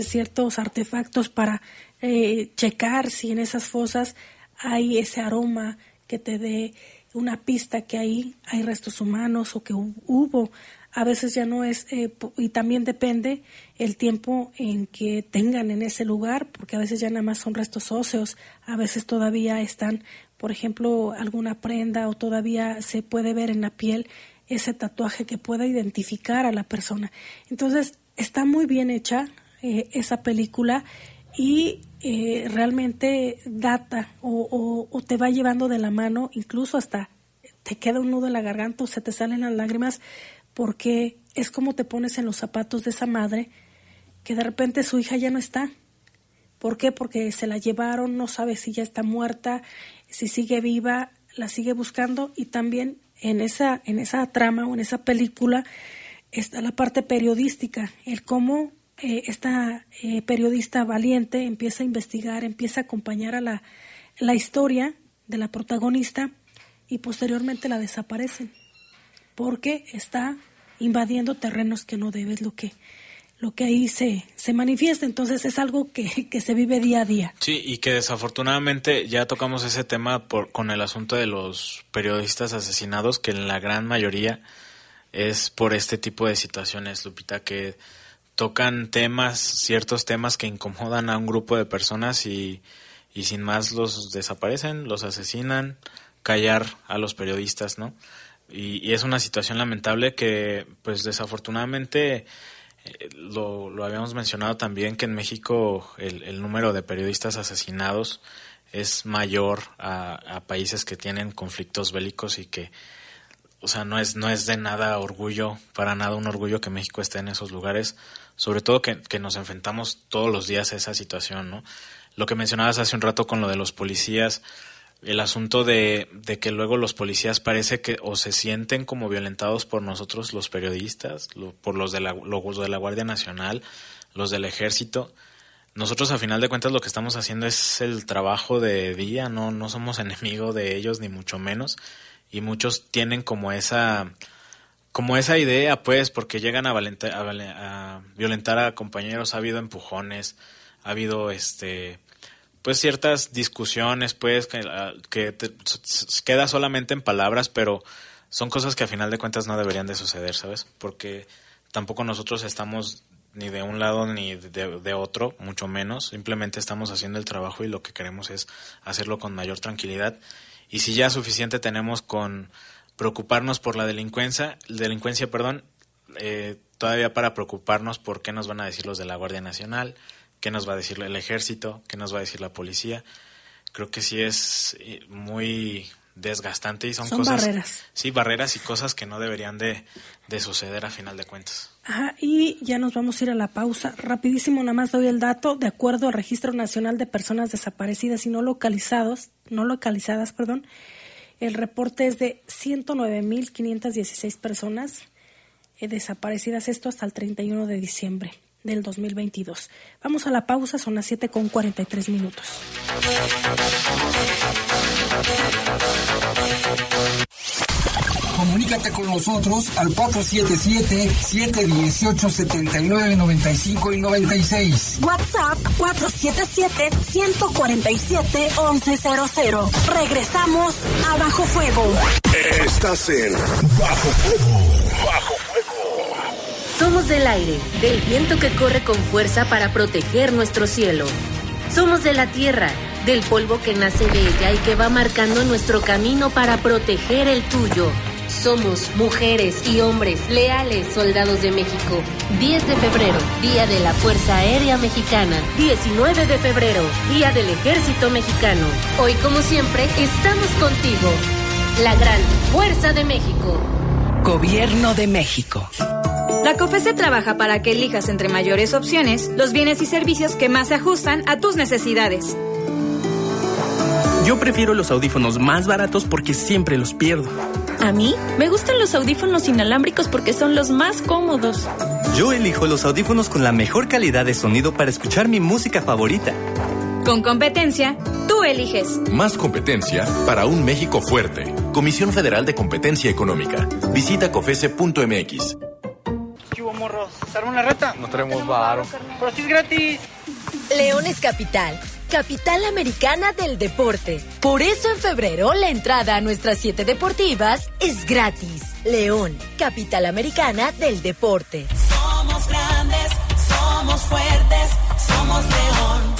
ciertos artefactos para eh, checar si en esas fosas hay ese aroma que te dé una pista que ahí hay restos humanos o que hubo. A veces ya no es, eh, y también depende el tiempo en que tengan en ese lugar, porque a veces ya nada más son restos óseos, a veces todavía están, por ejemplo, alguna prenda o todavía se puede ver en la piel ese tatuaje que pueda identificar a la persona. Entonces, está muy bien hecha eh, esa película y eh, realmente data o, o, te va llevando de la mano, incluso hasta te queda un nudo en la garganta o se te salen las lágrimas, porque es como te pones en los zapatos de esa madre que de repente su hija ya no está. ¿Por qué? Porque se la llevaron, no sabe si ya está muerta, si sigue viva, la sigue buscando y también en esa, en esa trama o en esa película está la parte periodística, el cómo eh, esta eh, periodista valiente empieza a investigar, empieza a acompañar a la, la historia de la protagonista y posteriormente la desaparecen porque está invadiendo terrenos que no debes, lo que lo que ahí se, se manifiesta. Entonces es algo que, que, se vive día a día. Sí, y que desafortunadamente ya tocamos ese tema por, con el asunto de los periodistas asesinados, que en la gran mayoría es por este tipo de situaciones, Lupita, que tocan temas, ciertos temas que incomodan a un grupo de personas y, y sin más los desaparecen, los asesinan, callar a los periodistas, ¿no? Y, es una situación lamentable que, pues desafortunadamente, eh, lo, lo, habíamos mencionado también que en México el, el número de periodistas asesinados es mayor a, a, países que tienen conflictos bélicos y que, o sea, no es, no es de nada orgullo, para nada un orgullo que México esté en esos lugares, sobre todo que, que nos enfrentamos todos los días a esa situación, ¿no? Lo que mencionabas hace un rato con lo de los policías, el asunto de, de, que luego los policías parece que o se sienten como violentados por nosotros los periodistas, por los de, la, de la Guardia Nacional, los del ejército. Nosotros a final de cuentas lo que estamos haciendo es el trabajo de día, no, no somos enemigos de ellos ni mucho menos. Y muchos tienen como esa, como esa idea pues porque llegan a, a, a violentar a compañeros, ha habido empujones, ha habido este pues ciertas discusiones, pues, que, ah, que queda solamente en palabras, pero son cosas que a final de cuentas no deberían de suceder, ¿sabes? Porque tampoco nosotros estamos ni de un lado ni de, de, otro, mucho menos. Simplemente estamos haciendo el trabajo y lo que queremos es hacerlo con mayor tranquilidad. Y si ya suficiente tenemos con preocuparnos por la delincuencia, delincuencia, perdón, eh, todavía para preocuparnos por qué nos van a decir los de la Guardia Nacional, qué nos va a decir el ejército, qué nos va a decir la policía. Creo que sí es eh, muy desgastante y son, cosas... barreras. Sí, barreras y cosas que no deberían de, de, suceder a final de cuentas. Ajá, y ya nos vamos a ir a la pausa. Rapidísimo, nada más doy el dato. De acuerdo al Registro Nacional de Personas Desaparecidas y No Localizados, no localizadas, perdón, el reporte es de 109.516 personas eh, desaparecidas, esto hasta el 31 de diciembre del 2022. Vamos a la pausa, son las 7 con 43 minutos. Comunícate con nosotros al 477-718-7995 y 96. WhatsApp 477-147-1100. Regresamos a Bajo Fuego. Estás en Bajo Fuego. Bajo somos del aire, del viento que corre con fuerza para proteger nuestro cielo. Somos de la tierra, del polvo que nace de ella y que va marcando nuestro camino para proteger el tuyo. Somos mujeres y hombres leales soldados de México. 10 de febrero, Día de la Fuerza Aérea Mexicana. 19 de febrero, Día del Ejército Mexicano. Hoy, como siempre, estamos contigo. La gran Fuerza de México. Gobierno de México. La COFESE trabaja para que elijas entre mayores opciones los bienes y servicios que más se ajustan a tus necesidades. Yo prefiero los audífonos más baratos porque siempre los pierdo. A mí me gustan los audífonos inalámbricos porque son los más cómodos. Yo elijo los audífonos con la mejor calidad de sonido para escuchar mi música favorita. Con competencia, tú eliges. Más competencia para un México fuerte. Comisión Federal de Competencia Económica. Visita cofese.mx morros. ¿Se arma una reta? No tenemos varo. Pero si es gratis. León es capital. Capital Americana del Deporte. Por eso en febrero la entrada a nuestras siete deportivas es gratis. León, Capital Americana del Deporte. Somos grandes, somos fuertes, somos León.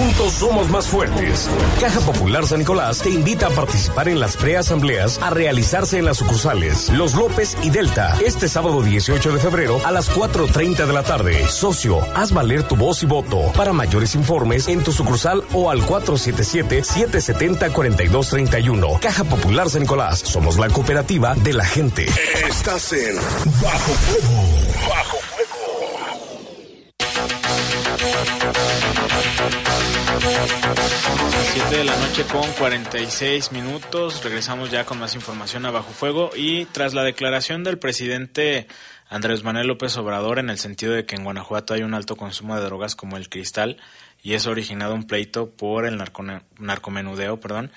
Juntos somos más fuertes. Caja Popular San Nicolás te invita a participar en las preasambleas a realizarse en las sucursales Los López y Delta este sábado 18 de febrero a las 4.30 de la tarde. Socio, haz valer tu voz y voto. Para mayores informes en tu sucursal o al 477-770-4231. Caja Popular San Nicolás. Somos la cooperativa de la gente. Estás en Bajo Fuego. Bajo Fuego. 7 de la noche con 46 minutos. Regresamos ya con más información a Bajo Fuego y tras la declaración del presidente Andrés Manuel López Obrador en el sentido de que en Guanajuato hay un alto consumo de drogas como el cristal y ha originado un pleito por el narcomenudeo, perdón.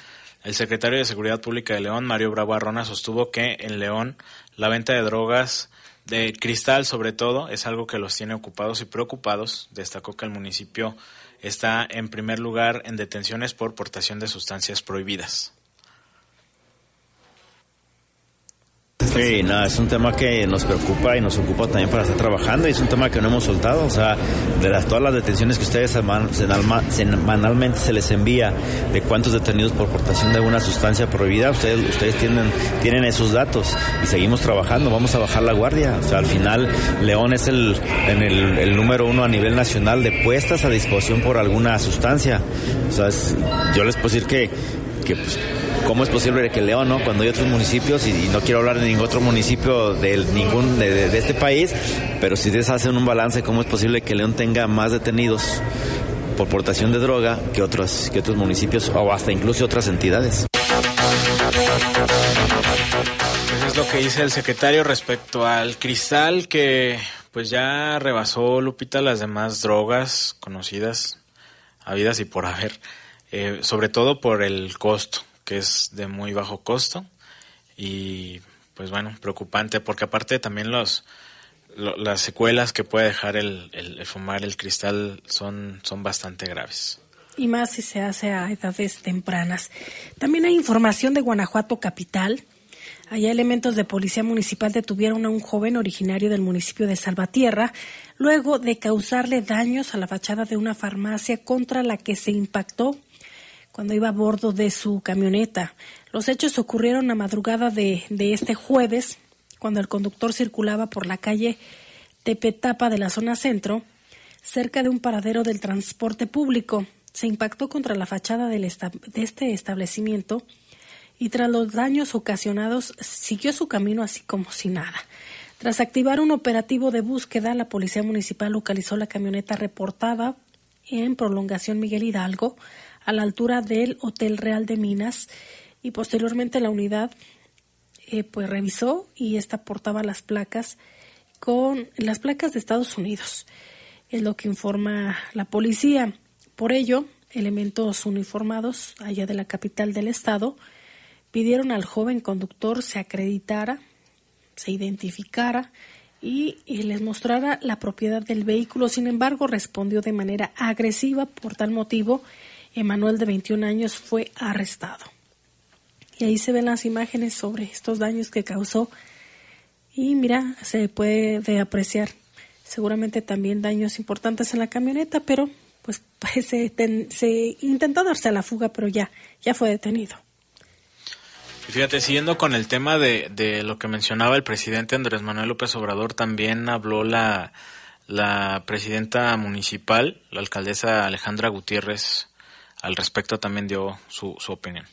El secretario de Seguridad Pública de León, Mario Bravo Arrona, sostuvo que en León la venta de drogas de cristal sobre todo es algo que los tiene ocupados y preocupados. Destacó que el municipio está en primer lugar en detenciones por portación de sustancias prohibidas. Sí, no, es un tema que nos preocupa y nos ocupa también para estar trabajando y es un tema que no hemos soltado. O sea, de las, todas las detenciones que ustedes semanalmente se les envía de cuántos detenidos por portación de una sustancia prohibida, ustedes, ustedes tienen, tienen esos datos y seguimos trabajando. Vamos a bajar la guardia. O sea, al final, León es el, en el, número uno a nivel nacional de puestas a disposición por alguna sustancia. O sea, yo les puedo decir que, que pues, ¿Cómo es posible que León, ¿no? cuando hay otros municipios, y, no quiero hablar de ningún otro municipio de ningún de, este país, pero si ustedes hacen un balance, ¿cómo es posible que León tenga más detenidos por portación de droga que otros, que otros municipios o hasta incluso otras entidades? Pues es lo que dice el secretario respecto al cristal que pues ya rebasó Lupita las demás drogas conocidas, habidas y por haber, eh, sobre todo por el costo es de muy bajo costo y pues bueno, preocupante porque aparte también los las secuelas que puede dejar el, el, fumar el cristal son, son bastante graves. Y más si se hace a edades tempranas. También hay información de Guanajuato Capital. Allá elementos de policía municipal detuvieron a un joven originario del municipio de Salvatierra luego de causarle daños a la fachada de una farmacia contra la que se impactó cuando iba a bordo de su camioneta. Los hechos ocurrieron a madrugada de, este jueves, cuando el conductor circulaba por la calle Tepetapa de la zona centro, cerca de un paradero del transporte público. Se impactó contra la fachada de este establecimiento y tras los daños ocasionados siguió su camino así como si nada. Tras activar un operativo de búsqueda, la Policía Municipal localizó la camioneta reportada en prolongación Miguel Hidalgo a la altura del Hotel Real de Minas y posteriormente la unidad eh, pues revisó y esta portaba las placas con las placas de Estados Unidos. Es lo que informa la policía. Por ello, elementos uniformados allá de la capital del estado pidieron al joven conductor se acreditara, se identificara y, y, les mostrara la propiedad del vehículo. Sin embargo, respondió de manera agresiva. Por tal motivo, Emanuel, de 21 años, fue arrestado. Y ahí se ven las imágenes sobre estos daños que causó. Y mira, se puede apreciar seguramente también daños importantes en la camioneta, pero pues se, se intentó darse a la fuga, pero ya, ya fue detenido. Fíjate, siguiendo con el tema de, de lo que mencionaba el presidente Andrés Manuel López Obrador, también habló la, la presidenta municipal, la alcaldesa Alejandra Gutiérrez al respecto también dio su, su opinión.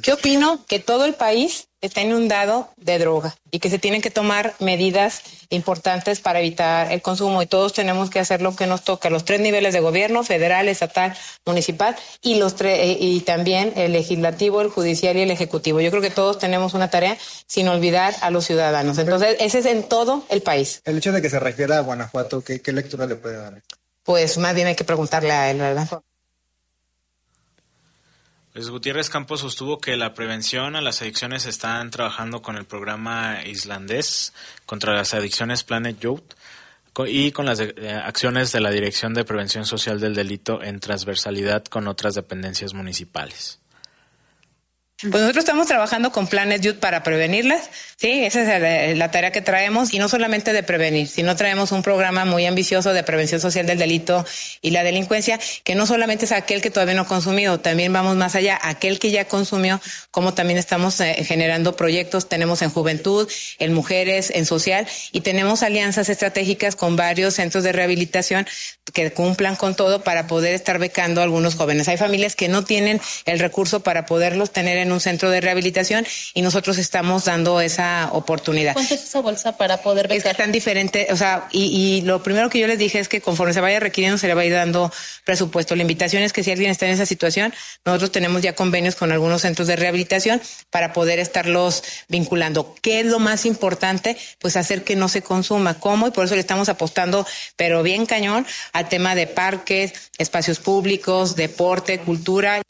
¿Qué opino? Que todo el país está inundado de droga y que se tienen que tomar medidas importantes para evitar el consumo y todos tenemos que hacer lo que nos toca, los tres niveles de gobierno, federal, estatal, municipal y los tres y también el legislativo, el judicial y el ejecutivo. Yo creo que todos tenemos una tarea sin olvidar a los ciudadanos. Entonces, ese es en todo el país. El hecho de que se refiera a Guanajuato, ¿qué, qué lectura le puede dar? Pues más bien hay que preguntarle a él, ¿verdad? Gutiérrez Campos sostuvo que la prevención a las adicciones están trabajando con el programa islandés contra las adicciones Planet Youth y con las acciones de la Dirección de Prevención Social del Delito en transversalidad con otras dependencias municipales. Pues nosotros estamos trabajando con planes Youth para prevenirlas, sí, esa es la, tarea que traemos y no solamente de prevenir, sino traemos un programa muy ambicioso de prevención social del delito y la delincuencia, que no solamente es aquel que todavía no ha consumido, también vamos más allá, aquel que ya consumió, como también estamos eh, generando proyectos, tenemos en juventud, en mujeres, en social y tenemos alianzas estratégicas con varios centros de rehabilitación que cumplan con todo para poder estar becando a algunos jóvenes. Hay familias que no tienen el recurso para poderlos tener en un centro de rehabilitación y nosotros estamos dando esa oportunidad. ¿Cuánto es esa bolsa para poder becar? Es tan diferente, o sea, y, y, lo primero que yo les dije es que conforme se vaya requiriendo se le va a ir dando presupuesto. La invitación es que si alguien está en esa situación, nosotros tenemos ya convenios con algunos centros de rehabilitación para poder estarlos vinculando. ¿Qué es lo más importante? Pues hacer que no se consuma. ¿Cómo? Y por eso le estamos apostando, pero bien cañón, al tema de parques, espacios públicos, deporte, cultura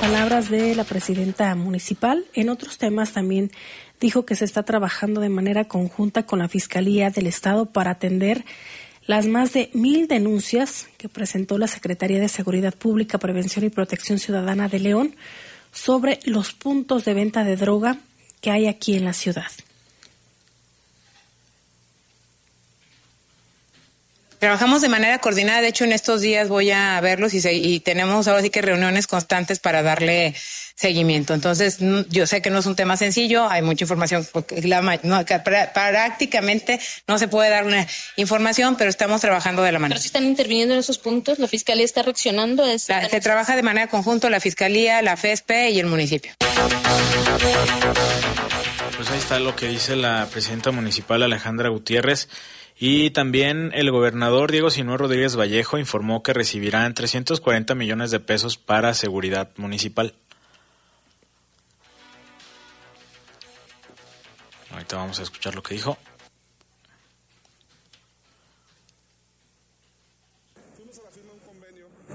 palabras de la presidenta municipal. En otros temas también dijo que se está trabajando de manera conjunta con la Fiscalía del Estado para atender las más de mil denuncias que presentó la Secretaría de Seguridad Pública, Prevención y Protección Ciudadana de León sobre los puntos de venta de droga que hay aquí en la ciudad. Trabajamos de manera coordinada, de hecho en estos días voy a verlos y, y tenemos ahora sí que reuniones constantes para darle seguimiento. Entonces, yo sé que no es un tema sencillo, hay mucha información, porque la, no, prácticamente no se puede dar una información, pero estamos trabajando de la manera. Pero si están interviniendo en esos puntos, la Fiscalía está reaccionando. se trabaja de manera conjunta la Fiscalía, la FESPE y el municipio. Pues ahí está lo que dice la presidenta municipal Alejandra Gutiérrez. Y también el gobernador Diego Sinúa Rodríguez Vallejo informó que recibirán 340 millones de pesos para seguridad municipal. Ahorita vamos a escuchar lo que dijo.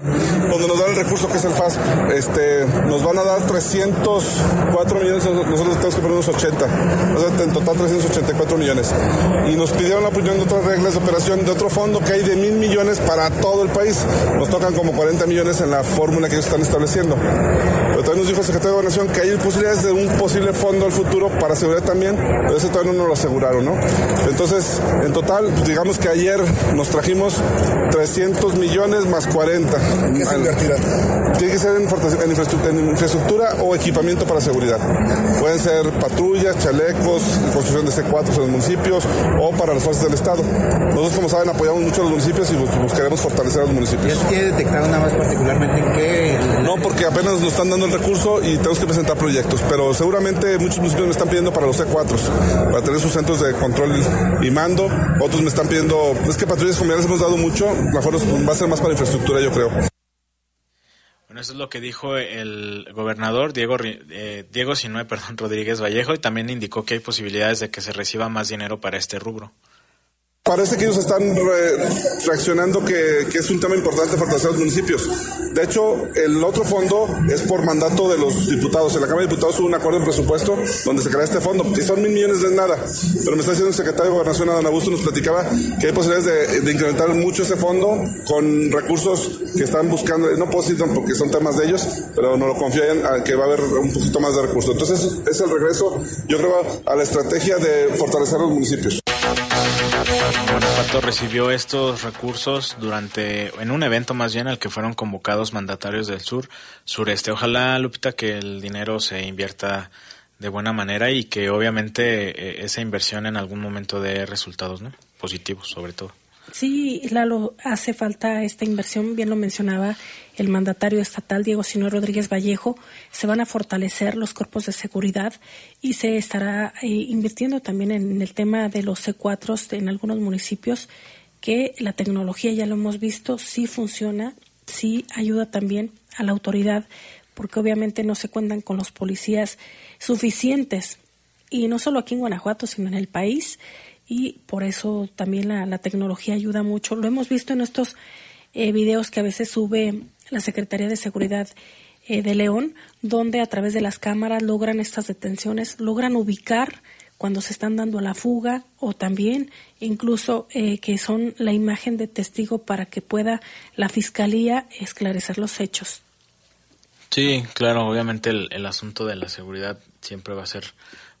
Donde nos dan el recurso que es el FASP. Este, nos van a dar 304 millones, nosotros tenemos que poner unos 80, o en total 384 millones. Y nos pidieron la opinión de otras reglas de operación de otro fondo que hay de mil millones para todo el país. Nos tocan como 40 millones en la fórmula que ellos están estableciendo. Pero también nos dijo el secretario de Gobernación que hay posibilidades de un posible fondo al futuro para seguridad también, pero ese todavía no nos lo aseguraron, ¿no? Entonces, en total, pues digamos que ayer nos trajimos 300 millones más 40. Tiene que ser en, infraestructura, o equipamiento para seguridad. Pueden ser patrullas, chalecos, construcción de C4 en los municipios o para las fuerzas del Estado. Nosotros, como saben, apoyamos mucho a los municipios y buscaremos fortalecer a los municipios. ¿Y que detectado nada más particularmente en qué? No, porque apenas nos están dando el recurso y tenemos que presentar proyectos, pero seguramente muchos municipios me están pidiendo para los C4, para tener sus centros de control y mando. Otros me están pidiendo, es que patrullas comunales hemos dado mucho, mejor va a ser más para infraestructura, yo creo. Bueno, eso es lo que dijo el gobernador Diego, eh, Diego Sinue, perdón, Rodríguez Vallejo y también indicó que hay posibilidades de que se reciba más dinero para este rubro. Parece que ellos están reaccionando que, es un tema importante fortalecer los municipios. De hecho, el otro fondo es por mandato de los diputados. En la Cámara de Diputados hubo un acuerdo en presupuesto donde se crea este fondo, que son mil millones de nada. Pero me está diciendo el secretario de Gobernación, Adán Augusto, nos platicaba que hay posibilidades de, incrementar mucho ese fondo con recursos que están buscando. No puedo decir porque son temas de ellos, pero no lo confían que va a haber un poquito más de recursos. Entonces, es el regreso, yo creo, a la estrategia de fortalecer los municipios. Guanajuato recibió estos recursos durante, en un evento más bien al que fueron convocados mandatarios del sur, sureste. Ojalá, Lupita, que el dinero se invierta de buena manera y que obviamente eh, esa inversión en algún momento dé resultados, ¿no? Positivos, sobre todo. Sí, Lalo, hace falta esta inversión, bien lo mencionaba el mandatario estatal Diego Sino Rodríguez Vallejo, se van a fortalecer los cuerpos de seguridad y se estará eh, invirtiendo también en el tema de los C4 en algunos municipios, que la tecnología, ya lo hemos visto, sí funciona, sí ayuda también a la autoridad, porque obviamente no se cuentan con los policías suficientes, y no solo aquí en Guanajuato, sino en el país y por eso también la, tecnología ayuda mucho. Lo hemos visto en estos eh, videos que a veces sube la Secretaría de Seguridad eh, de León, donde a través de las cámaras logran estas detenciones, logran ubicar cuando se están dando a la fuga o también incluso eh, que son la imagen de testigo para que pueda la fiscalía esclarecer los hechos. Sí, claro, obviamente el, el asunto de la seguridad siempre va a ser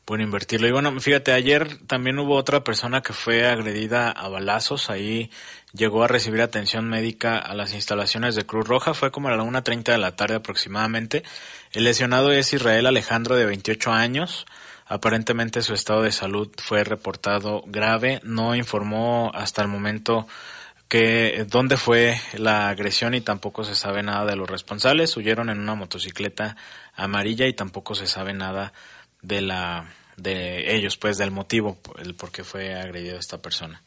bueno invertirlo. Y bueno, fíjate, ayer también hubo otra persona que fue agredida a balazos, ahí llegó a recibir atención médica a las instalaciones de Cruz Roja, fue como a la 1.30 de la tarde aproximadamente. El lesionado es Israel Alejandro de 28 años, aparentemente su estado de salud fue reportado grave, no informó hasta el momento que dónde fue la agresión y tampoco se sabe nada de los responsables. Huyeron en una motocicleta amarilla y tampoco se sabe nada de la de ellos, pues del motivo el por qué fue agredido esta persona.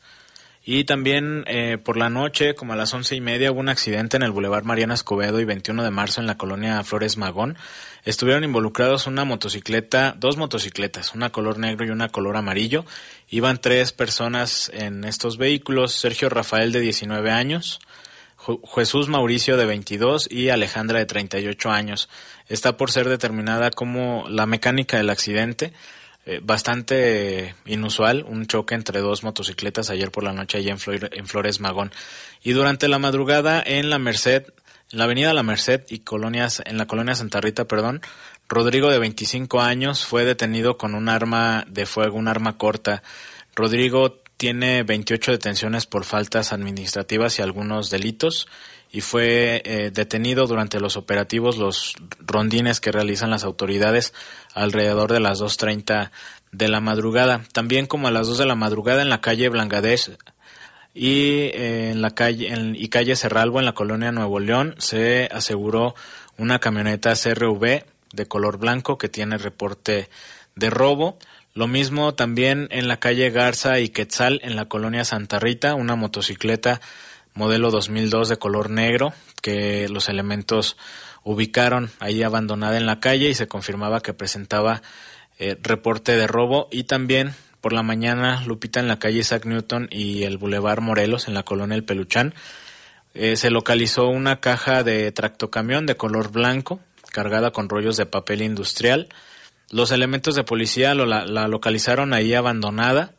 Y también eh, por la noche, como a las once y media, hubo un accidente en el Boulevard Mariana Escobedo y 21 de marzo en la colonia Flores Magón. Estuvieron involucrados una motocicleta, dos motocicletas, una color negro y una color amarillo. Iban tres personas en estos vehículos, Sergio Rafael de 19 años, Jesús Mauricio de 22 y Alejandra de 38 años. Está por ser determinada como la mecánica del accidente. Eh, bastante inusual, un choque entre dos motocicletas ayer por la noche allá en, en Flores Magón. Y durante la madrugada en la Merced, en la avenida La Merced y colonias, en la colonia Santa Rita, perdón, Rodrigo de 25 años fue detenido con un arma de fuego, un arma corta. Rodrigo tiene 28 detenciones por faltas administrativas y algunos delitos y fue eh, detenido durante los operativos, los rondines que realizan las autoridades alrededor de las 2.30 de la madrugada. También como a las 2 de la madrugada en la calle Blangadesh y eh, en la calle y calle Cerralbo en la colonia Nuevo León se aseguró una camioneta CRV de color blanco que tiene reporte de robo. Lo mismo también en la calle Garza y Quetzal en la colonia Santa Rita, una motocicleta modelo 2002 de color negro que los elementos ubicaron ahí abandonada en la calle y se confirmaba que presentaba eh, reporte de robo y también por la mañana Lupita en la calle Isaac Newton y el Boulevard Morelos en la colonia El Peluchán eh, se localizó una caja de tractocamión de color blanco cargada con rollos de papel industrial. Los elementos de policía la localizaron ahí abandonada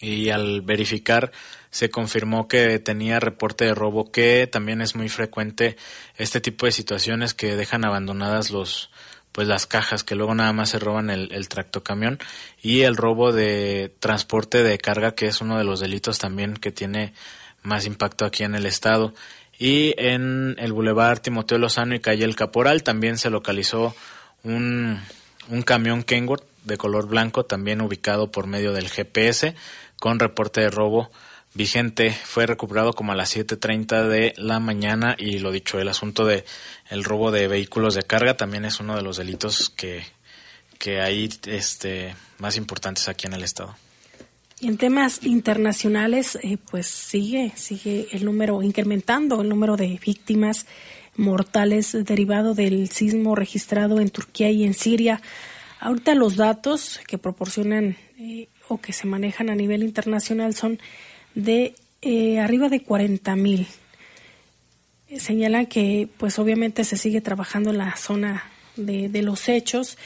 y al verificar se confirmó que tenía reporte de robo, que también es muy frecuente este tipo de situaciones que dejan abandonadas los pues las cajas que luego nada más se roban el, el tractocamión y el robo de transporte de carga que es uno de los delitos también que tiene más impacto aquí en el estado. Y en el bulevar Timoteo Lozano y calle El Caporal también se localizó un, un camión Kenworth de color blanco también ubicado por medio del GPS con reporte de robo vigente fue recuperado como a las 7.30 de la mañana y lo dicho, el asunto de el robo de vehículos de carga también es uno de los delitos que, que hay este, más importantes aquí en el Estado. Y en temas internacionales, eh, pues sigue, sigue el número, incrementando el número de víctimas mortales derivado del sismo registrado en Turquía y en Siria. Ahorita los datos que proporcionan eh, o que se manejan a nivel internacional son de eh, arriba de 40 mil. Señala que pues obviamente se sigue trabajando en la zona de, de los hechos.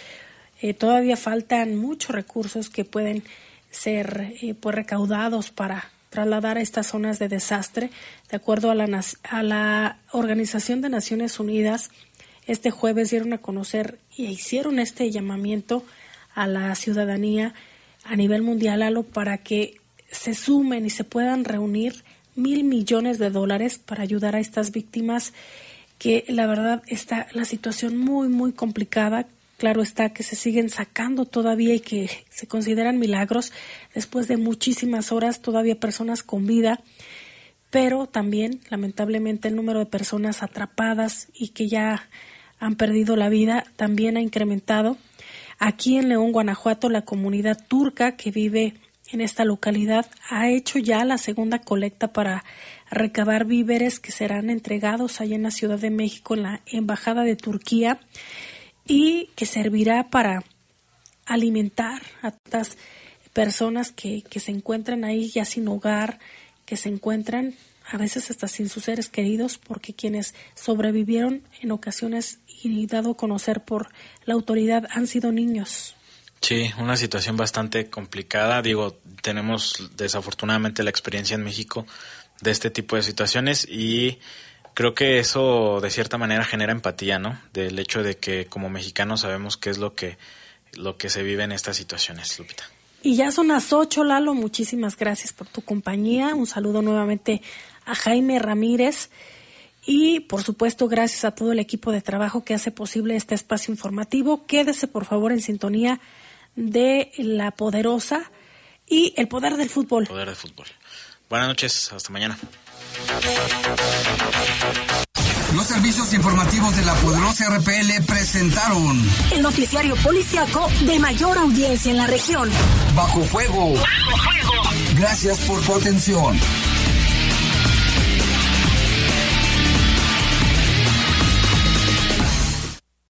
Eh, todavía faltan muchos recursos que pueden ser eh, pues recaudados para trasladar a estas zonas de desastre. De acuerdo a la, a la Organización de Naciones Unidas, este jueves dieron a conocer y hicieron este llamamiento a la ciudadanía a nivel mundial, Alo, para que se sumen y se puedan reunir mil millones de dólares para ayudar a estas víctimas que la verdad está la situación muy muy complicada. Claro está que se siguen sacando todavía y que se consideran milagros después de muchísimas horas todavía personas con vida pero también lamentablemente el número de personas atrapadas y que ya han perdido la vida también ha incrementado. Aquí en León Guanajuato la comunidad turca que vive en esta localidad ha hecho ya la segunda colecta para recabar víveres que serán entregados allá en la Ciudad de México en la Embajada de Turquía y que servirá para alimentar a estas personas que, que se encuentran ahí ya sin hogar, que se encuentran a veces hasta sin sus seres queridos, porque quienes sobrevivieron en ocasiones y dado a conocer por la autoridad han sido niños. Sí, una situación bastante complicada. Digo, tenemos desafortunadamente la experiencia en México de este tipo de situaciones y creo que eso de cierta manera genera empatía, ¿no? Del hecho de que como mexicanos sabemos qué es lo que lo que se vive en estas situaciones, Lupita. Y ya son las ocho, Lalo. Muchísimas gracias por tu compañía. Un saludo nuevamente a Jaime Ramírez. Y por supuesto, gracias a todo el equipo de trabajo que hace posible este espacio informativo. Quédese por favor en sintonía de La Poderosa y el poder del fútbol. Poder del fútbol. Buenas noches, hasta mañana. Los servicios informativos de la poderosa RPL presentaron el noticiario policiaco de mayor audiencia en la región. Bajo fuego. Bajo fuego. Gracias por tu atención.